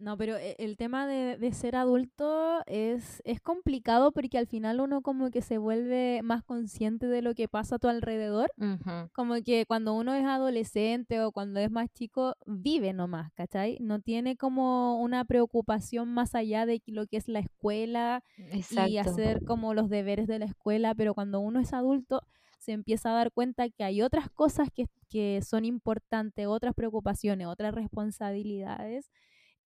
No, pero e- el tema de, de ser adulto es, es complicado porque al final uno como que se vuelve más consciente de lo que pasa a tu alrededor. Como que cuando uno es adolescente o cuando es más chico, vive nomás, ¿cachai? No tiene como una preocupación más allá de lo que es la escuela y hacer como los deberes de la escuela, pero cuando uno es adulto se empieza a dar cuenta que hay otras cosas que, que son importantes, otras preocupaciones, otras responsabilidades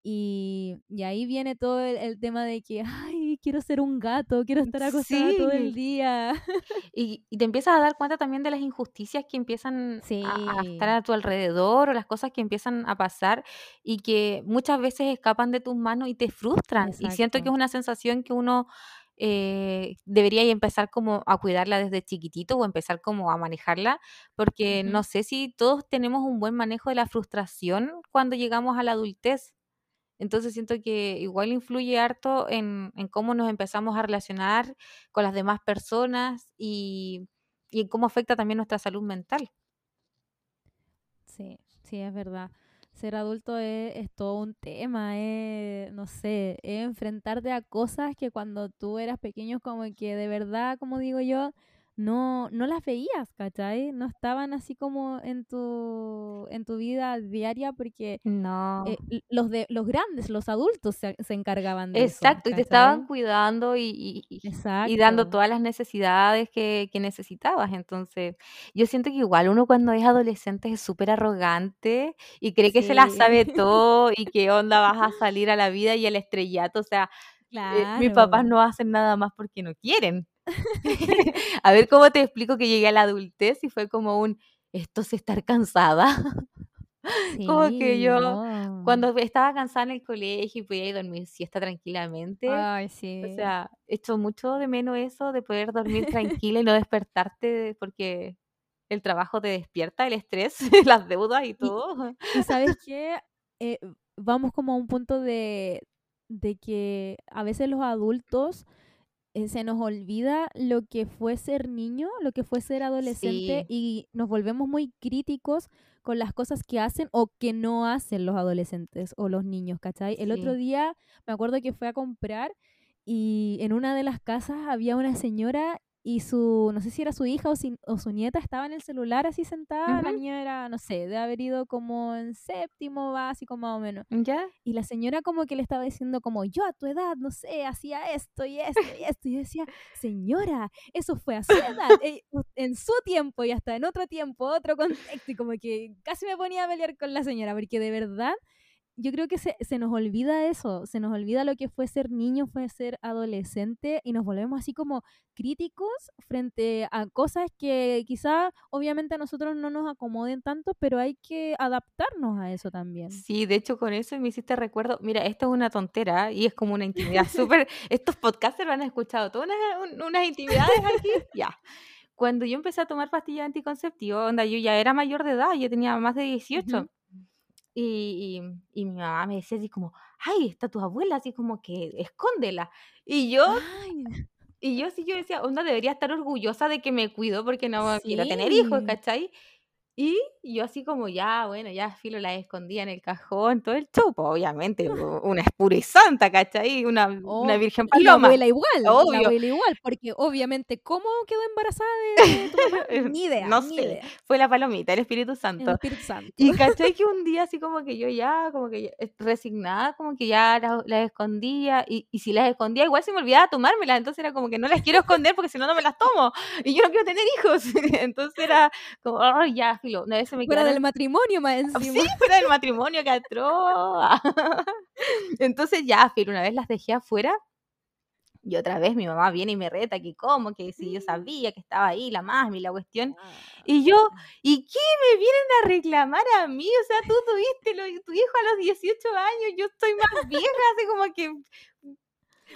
y, y ahí viene todo el, el tema de que, ay, quiero ser un gato, quiero estar acostada todo el día. Y, y te empiezas a dar cuenta también de las injusticias que empiezan a, a estar a tu alrededor o las cosas que empiezan a pasar y que muchas veces escapan de tus manos y te frustran. Y siento que es una sensación que uno eh, debería empezar como a cuidarla desde chiquitito o empezar como a manejarla, porque no sé si todos tenemos un buen manejo de la frustración cuando llegamos a la adultez. Entonces siento que igual influye harto en, en cómo nos empezamos a relacionar con las demás personas y, y en cómo afecta también nuestra salud mental. Sí, sí, es verdad. Ser adulto es, es todo un tema, es, no sé, es enfrentarte a cosas que cuando tú eras pequeño como que de verdad, como digo yo, no, no las veías, ¿cachai? No estaban así como en tu, en tu vida diaria porque No. eh, los, de, los grandes, los adultos se, se encargaban de eso, Exacto, y te estaban cuidando y, y- y- dando todas las necesidades que, que necesitabas. Entonces, yo siento que igual uno cuando es adolescente es súper arrogante y cree que se la Sí, sabe todo y qué onda vas a salir a la vida y el estrellato. O sea, eh, mis papás no hacen nada más porque no quieren. A ver, ¿cómo te explico que llegué a la adultez y fue como un, esto es estar cansada? Como que yo, no. cuando estaba cansada en el colegio y podía ir a dormir siesta tranquilamente, Ay, o sí. sea, echo mucho de menos eso de poder dormir tranquila y no despertarte porque el trabajo te despierta, el estrés, las deudas y Y todo. y, ¿sabes qué? Eh, vamos como a un punto de de que a veces los adultos, eh, se nos olvida lo que fue ser niño, lo que fue ser adolescente, Sí, y nos volvemos muy críticos con las cosas que hacen o que no hacen los adolescentes o los niños, ¿cachai? El otro día me acuerdo que fui a comprar y en una de las casas había una señora y su, no sé si era su hija o, si- o su nieta, estaba en el celular así sentada. La Ujú, niña era, no sé, de haber ido como en séptimo básico más o menos. ¿ya? Y la señora como que le estaba diciendo como, yo a tu edad, no sé, hacía esto y esto y esto. Y yo decía, señora, eso fue a su edad, eh, en su tiempo y hasta en otro tiempo, otro contexto. Y como que casi me ponía a pelear con la señora, porque de verdad yo creo que se, se nos olvida eso, se nos olvida lo que fue ser niño, fue ser adolescente y nos volvemos así como críticos frente a cosas que quizá obviamente a nosotros no nos acomoden tanto, pero hay que adaptarnos a eso también. Sí, de hecho con eso me hiciste recuerdo, mira, esto es una tontera y es como una intimidad súper, estos podcasters lo han escuchado, todas unas, un- unas intimidades aquí, ya. Cuando yo empecé a tomar pastillas anticonceptivas, onda, yo ya era mayor de edad, yo tenía más de Ujú. 18. Y, y, y mi mamá me decía así como, ay, está tu abuela, así como que escóndela. Y yo, Ay, y yo sí, yo decía, onda, debería estar orgullosa de que me cuido porque no quiero tener hijos, sí, ¿cachai? Y yo así como ya, bueno, ya filo la escondía en el cajón, todo el chopo, obviamente, u- una es pura y santa, ¿cachai? Una, una Oh, virgen y la paloma, abuela igual, la obvio. abuela igual, porque obviamente, ¿cómo quedó embarazada de tu mamá? Ni idea, No ni sé, idea. fue la palomita, el Espíritu El Santo. Espíritu Santo. Y cachai que un día así como que yo ya, como que ya, eh, resignada, como que ya las, las escondía, y, y si las escondía igual se me olvidaba tomármelas, entonces era como que no las quiero esconder porque si no, no me las tomo, y yo no quiero tener hijos, entonces era como, ay, ya, filo, una vez se me Fuera quedaron del matrimonio más Sí, fuera del matrimonio, que. Entonces ya, pero una vez las dejé afuera y otra vez mi mamá viene y me reta que cómo, que si yo sabía que estaba ahí la mami, la cuestión. Y yo, ¿y qué me vienen a reclamar a mí? O sea, tú tuviste lo- tu hijo a los 18 años, yo estoy más vieja, así como que...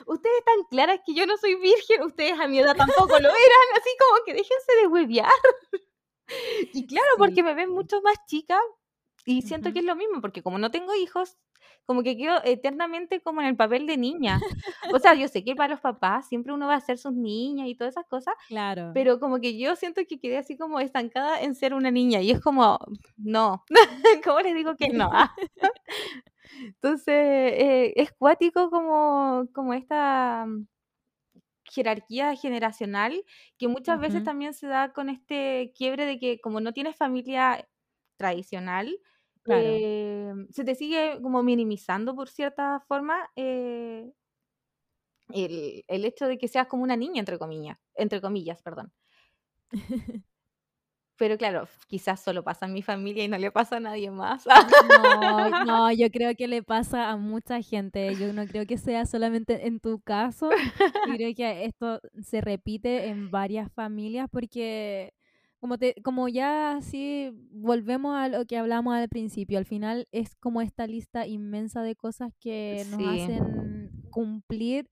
Ustedes están claras que yo no soy virgen, ustedes a mi edad tampoco lo eran, así como que déjense de huevear. Y claro, Sí. porque me ven mucho más chica y siento Ujú. que es lo mismo, porque como no tengo hijos, como que quedo eternamente como en el papel de niña. O sea, yo sé que para los papás siempre uno va a ser sus niñas y todas esas cosas, Claro. pero como que yo siento que quedé así como estancada en ser una niña y es como, no, ¿cómo les digo que no? Entonces, eh, es cuático como, como esta jerarquía generacional que muchas veces también se da con este quiebre de que como no tienes familia tradicional, Claro. eh, se te sigue como minimizando por cierta forma eh, el, el hecho de que seas como una niña, entre comillas, entre comillas, perdón. Pero claro, quizás solo pasa en mi familia y no le pasa a nadie más. No, no, yo creo que le pasa a mucha gente. Yo no creo que sea solamente en tu caso. Yo creo que esto se repite en varias familias porque, como, te, como ya así volvemos a lo que hablamos al principio, al final es como esta lista inmensa de cosas que nos Sí. hacen cumplir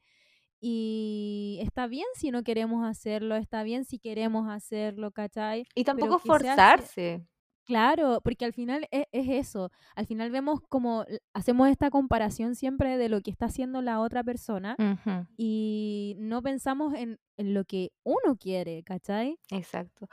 y está bien si no queremos hacerlo, está bien si queremos hacerlo, ¿cachai? Y tampoco forzarse. Claro, porque al final es, es eso. Al final vemos como hacemos esta comparación siempre de lo que está haciendo la otra persona y no pensamos en, en lo que uno quiere, ¿cachai? Exacto.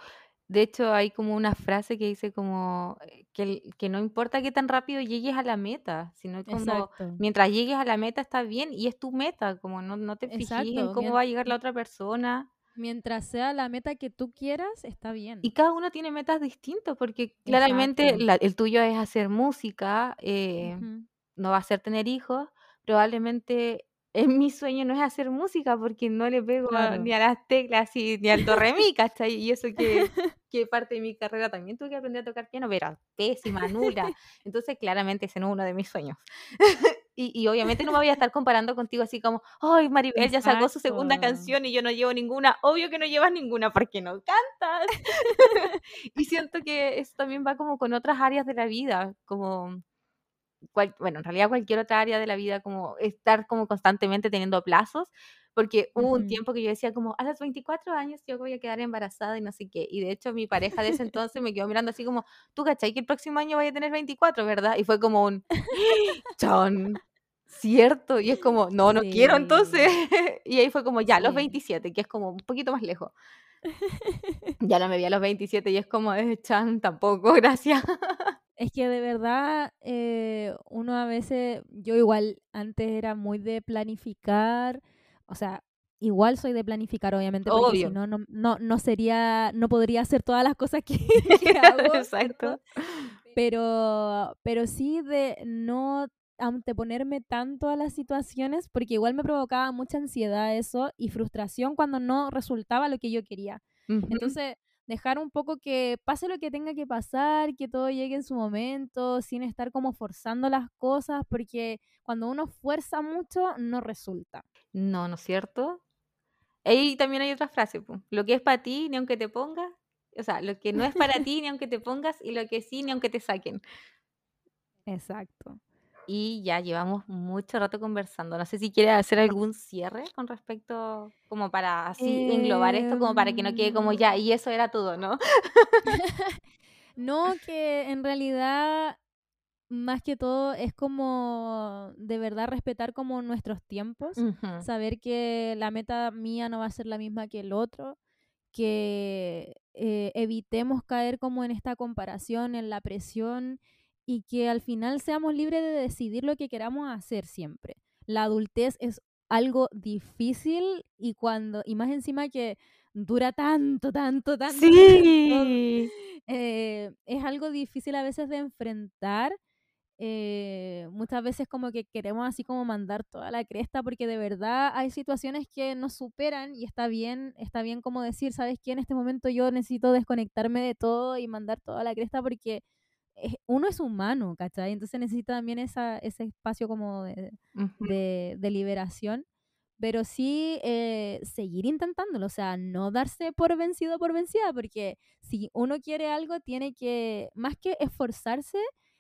De hecho, hay como una frase que dice como eh, que, que no importa qué tan rápido llegues a la meta, sino como mientras llegues a la meta está bien y es tu meta, como no, no te fijes en cómo va a llegar la otra persona. mientras sea la meta que tú quieras, está bien. Y cada uno tiene metas distintas, porque claramente la- el tuyo es hacer música, eh, no va a ser tener hijos, probablemente en mi sueño no es hacer música porque no le pego a- Claro. ni a las teclas y, ni al do re mi, ¿cachai? Y eso que, que parte de mi carrera también tuve que aprender a tocar piano, pero pésima, nula. Entonces, claramente ese no es uno de mis sueños. y, y obviamente no me voy a estar comparando contigo así como, ay, Maribel ya sacó su segunda Exacto. canción y yo no llevo ninguna. Obvio que no llevas ninguna porque no cantas. y siento que eso también va como con otras áreas de la vida, como cual- bueno, en realidad cualquier otra área de la vida, como estar como constantemente teniendo plazos, porque hubo un Ujú. tiempo que yo decía como, a los 24 años yo voy a quedar embarazada y no sé qué, y de hecho mi pareja de ese entonces me quedó mirando así como, tú cachai que el próximo año voy a tener 24, ¿verdad? Y fue como un, chon, cierto, y es como, no, no quiero entonces, Sí, y ahí fue como, ya, a los sí. 27, que es como un poquito más lejos. Ya no me vi a los 27 y es como, eh, chan, tampoco, gracias. Es que de verdad, eh, uno a veces, yo igual antes era muy de planificar, o sea, igual soy de planificar, obviamente, porque si Obvio. no, no, no, no sería, no podría hacer todas las cosas que, que hago, Exacto. ¿cierto? Pero, pero sí de no anteponerme tanto a las situaciones, porque igual me provocaba mucha ansiedad eso y frustración cuando no resultaba lo que yo quería. Entonces, dejar un poco que pase lo que tenga que pasar, que todo llegue en su momento, sin estar como forzando las cosas, porque cuando uno fuerza mucho, no resulta. No, ¿no es cierto? Ahí también hay otra frase, lo que es para ti, ni aunque te pongas, o sea, lo que no es para ti, ni aunque te pongas, y lo que sí, ni aunque te saquen. Exacto. Y ya llevamos mucho rato conversando. No sé si quieres hacer algún cierre con respecto, como para así englobar esto, como para que no quede como ya, Em, y eso era todo, ¿no? No, que en realidad, más que todo, es como de verdad respetar como nuestros tiempos, saber que la meta mía no va a ser la misma que el otro, que eh, evitemos caer como en esta comparación, en la presión y que al final seamos libres de decidir lo que queramos hacer siempre. La adultez es algo difícil y cuando, y más encima que dura tanto, tanto, tanto, Sí. eh, es algo difícil a veces de enfrentar. eh, muchas veces como que queremos así como mandar toda la cresta porque de verdad hay situaciones que nos superan y está bien, está bien como decir, ¿sabes qué? En este momento yo necesito desconectarme de todo y mandar toda la cresta porque uno es humano, ¿cachai? Entonces necesita también esa, ese espacio como de, de, de liberación, pero sí eh, seguir intentándolo, o sea, no darse por vencido por vencida, porque si uno quiere algo, tiene que, más que esforzarse,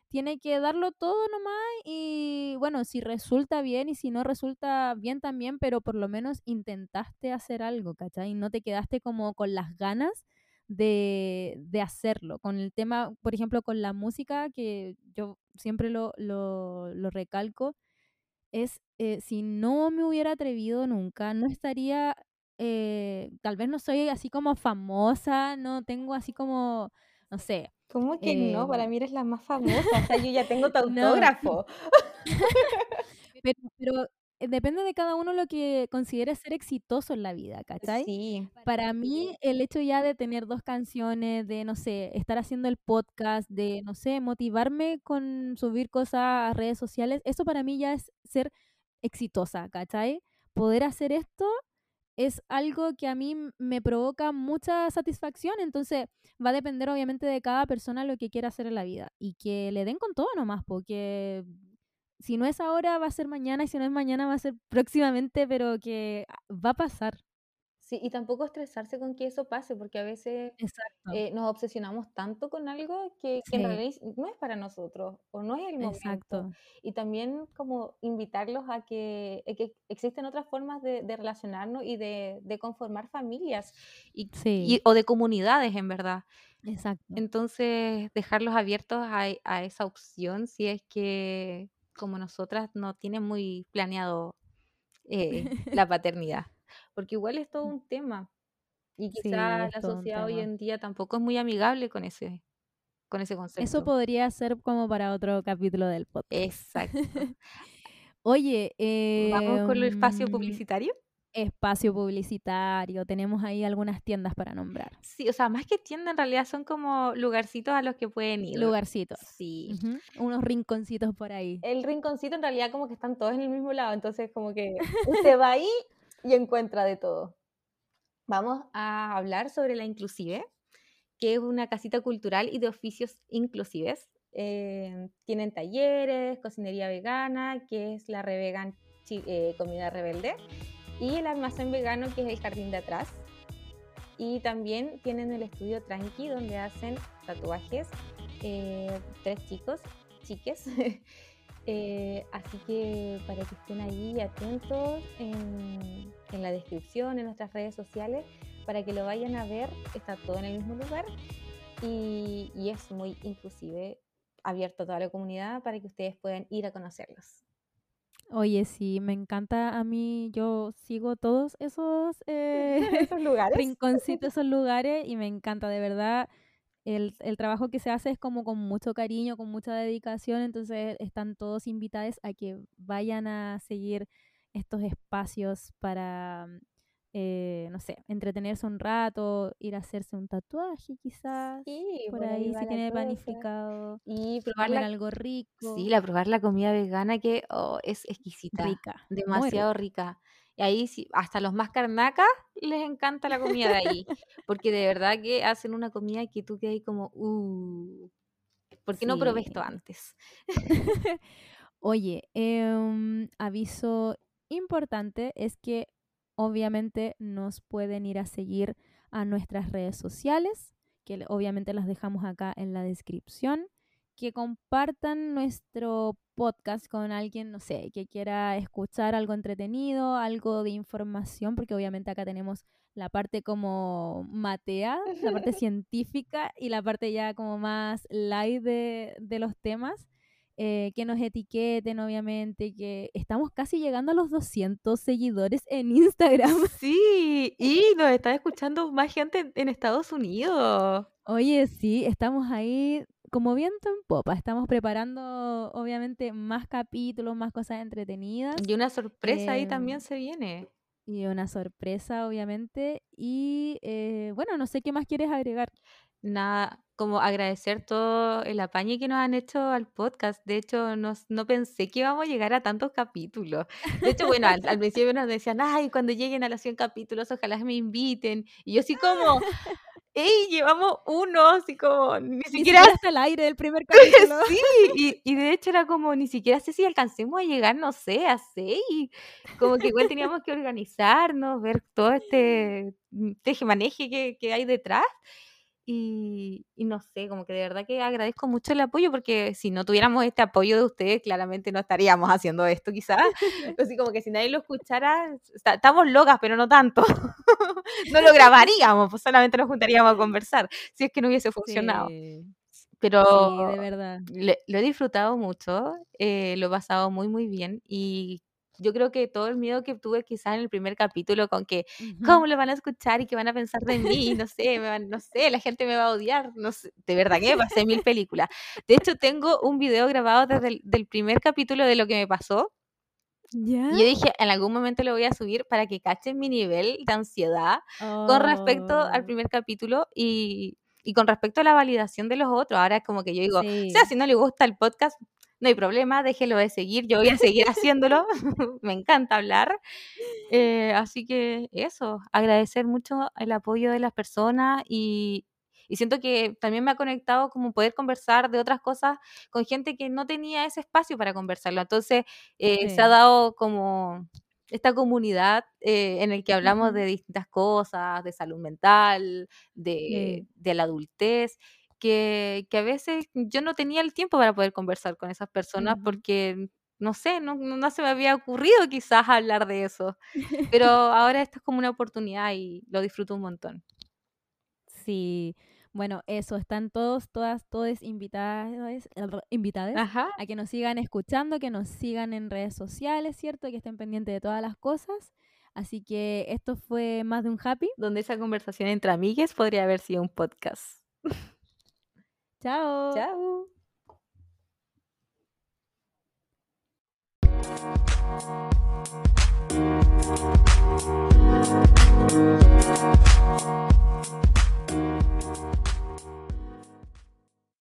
tiene que darlo todo nomás y bueno, si resulta bien y si no resulta bien también, pero por lo menos intentaste hacer algo, ¿cachai? No te quedaste como con las ganas de, de hacerlo. Con el tema, por ejemplo, con la música, que yo siempre lo, lo, lo recalco, es eh, si no me hubiera atrevido nunca, no estaría, eh, tal vez no soy así como famosa, no tengo así como, no sé. ¿Cómo que no? Para mí eres la más famosa, o sea, yo ya tengo tu no, autógrafo. pero, pero eh, depende de cada uno lo que considere ser exitoso en la vida, ¿cachai? Sí, Para mí, el hecho ya de tener dos canciones, de, no sé, estar haciendo el podcast, de, no sé, motivarme con subir cosas a redes sociales, eso para mí ya es ser exitosa, ¿cachai? Poder hacer esto es algo que a mí me provoca mucha satisfacción, entonces va a depender obviamente de cada persona lo que quiera hacer en la vida y que le den con todo nomás, porque si no es ahora va a ser mañana y si no es mañana va a ser próximamente, pero que ah, va a pasar. sí, y tampoco estresarse con que eso pase, porque a veces eh, nos obsesionamos tanto con algo que, que en Sí, realidad no es para nosotros o no es el momento. exacto. Y también como invitarlos a que, a que existen otras formas de, de relacionarnos y de, de conformar familias y, y- Sí, o de comunidades, en verdad. exacto. Entonces, dejarlos abiertos a, e- a esa opción si es que, como nosotras, no tienen muy planeado eh, la paternidad. Porque igual es todo un tema. Y quizás la sociedad hoy en día tampoco es muy amigable con ese, con ese Eso concepto. podría ser como para otro capítulo del podcast. Exacto. Oye, Vamos con el espacio em, publicitario. Espacio publicitario, tenemos ahí algunas tiendas para nombrar. Sí, o sea, más que tienda, en realidad son como lugarcitos a los que pueden ir. Lugarcitos. Sí. Ujú, Unos rinconcitos por ahí. El rinconcito en realidad como que están todos en el mismo lado, entonces como que usted va ahí y encuentra de todo. Vamos a hablar sobre la Inclusive, que es una casita cultural y de oficios inclusives. Eh, tienen talleres, cocinería vegana, que es la Revegan eh, Comida Rebelde, y el almacén vegano, que es el jardín de atrás. Y también tienen el estudio Tranqui, donde hacen tatuajes, eh, tres chicos, chiques. Eh, así que para que estén ahí atentos en, en la descripción, en nuestras redes sociales, para que lo vayan a ver, está todo en el mismo lugar y, y es muy inclusive, abierto a toda la comunidad para que ustedes puedan ir a conocerlos. Oye, sí, me encanta a mí, yo sigo todos esos eh, Esos lugares. rinconcitos, esos lugares y me encanta, de verdad. El, el trabajo que se hace es como con mucho cariño, con mucha dedicación, entonces están todos invitados a que vayan a seguir estos espacios para, eh, no sé, entretenerse un rato, ir a hacerse un tatuaje quizás, Sí, por por ahí ahí si tiene cosa. planificado, Y probar comer la, algo rico, sí, la probar la comida vegana que oh, es exquisita, rica, demasiado rica. rica. Y ahí sí, hasta los más carnacas les encanta la comida de ahí, porque de verdad que hacen una comida que tú quedas ahí como, uh, ¿por qué no probé esto antes? Oye, em, aviso importante es que obviamente nos pueden ir a seguir a nuestras redes sociales, que obviamente las dejamos acá en la descripción, que compartan nuestro podcast con alguien, no sé, que quiera escuchar algo entretenido, algo de información, porque obviamente acá tenemos la parte como matea, la parte científica y la parte ya como más light de, de los temas. Eh, que nos etiqueten, obviamente, que estamos casi llegando a los 200 seguidores en Instagram. Sí, y nos está escuchando más gente en- Estados Unidos. Oye, sí, estamos ahí como viento en popa. Estamos preparando, obviamente, más capítulos, más cosas entretenidas Y una sorpresa ahí Em, también se viene. y una sorpresa, obviamente. Y eh, bueno, no sé qué más quieres agregar. Nada, como agradecer todo el apañe que nos han hecho al podcast. De hecho, nos- no pensé que íbamos a llegar a tantos capítulos. De hecho, bueno, al, al principio nos decían, ay, cuando lleguen a los 100 capítulos, ojalá me inviten. Y yo así como, hey, llevamos uno, así como, ni Ni siquiera siquiera hasta el aire del primer capítulo. Sí, y, y de hecho era como, ni siquiera sé si alcancemos a llegar, no sé, a seis. Como que igual teníamos que organizarnos, ver todo este mm, tejemaneje que, que hay detrás. Y, y no sé, como que de verdad que agradezco mucho el apoyo, porque si no tuviéramos este apoyo de ustedes, claramente no estaríamos haciendo esto, quizás. Así como que si nadie lo escuchara, está- estamos locas, pero no tanto. No lo grabaríamos, pues solamente nos juntaríamos a conversar, si es que no hubiese funcionado. Sí, Pero sí, de verdad. le- lo he disfrutado mucho, eh, lo he pasado muy, muy bien y yo creo que todo el miedo que tuve quizás en el primer capítulo con que cómo lo van a escuchar y qué van a pensar de mí, no sé, me van- no sé, la gente me va a odiar, no sé, de verdad que me pasé mil películas. De hecho, tengo un video grabado desde el del primer capítulo de lo que me pasó ¿Ya? y yo dije, en algún momento lo voy a subir para que cachen mi nivel de ansiedad con respecto al Oh, primer capítulo y, y con respecto a la validación de los otros. Ahora es como que yo digo, o sea, sí. si no le gusta el podcast, no hay problema, déjelo de seguir, yo voy a seguir haciéndolo, me encanta hablar. Eh, así que eso, agradecer mucho el apoyo de las personas y, y siento que también me ha conectado como poder conversar de otras cosas con gente que no tenía ese espacio para conversarlo. Entonces, eh, se ha dado como esta comunidad eh, en el que hablamos de distintas cosas, de salud mental, de, Sí. de la adultez, que, que a veces yo no tenía el tiempo para poder conversar con esas personas porque, no sé, no, no no se me había ocurrido quizás hablar de eso. Pero ahora esto es como una oportunidad y lo disfruto un montón. Sí. Bueno, eso, están todos, todas, todos invitadas, invitadas Ajá. a que nos sigan escuchando, que nos sigan en redes sociales, ¿cierto? Que estén pendientes de todas las cosas. Así que esto fue más de un happy. Donde esa conversación entre amigues podría haber sido un podcast. Ciao. Ciao.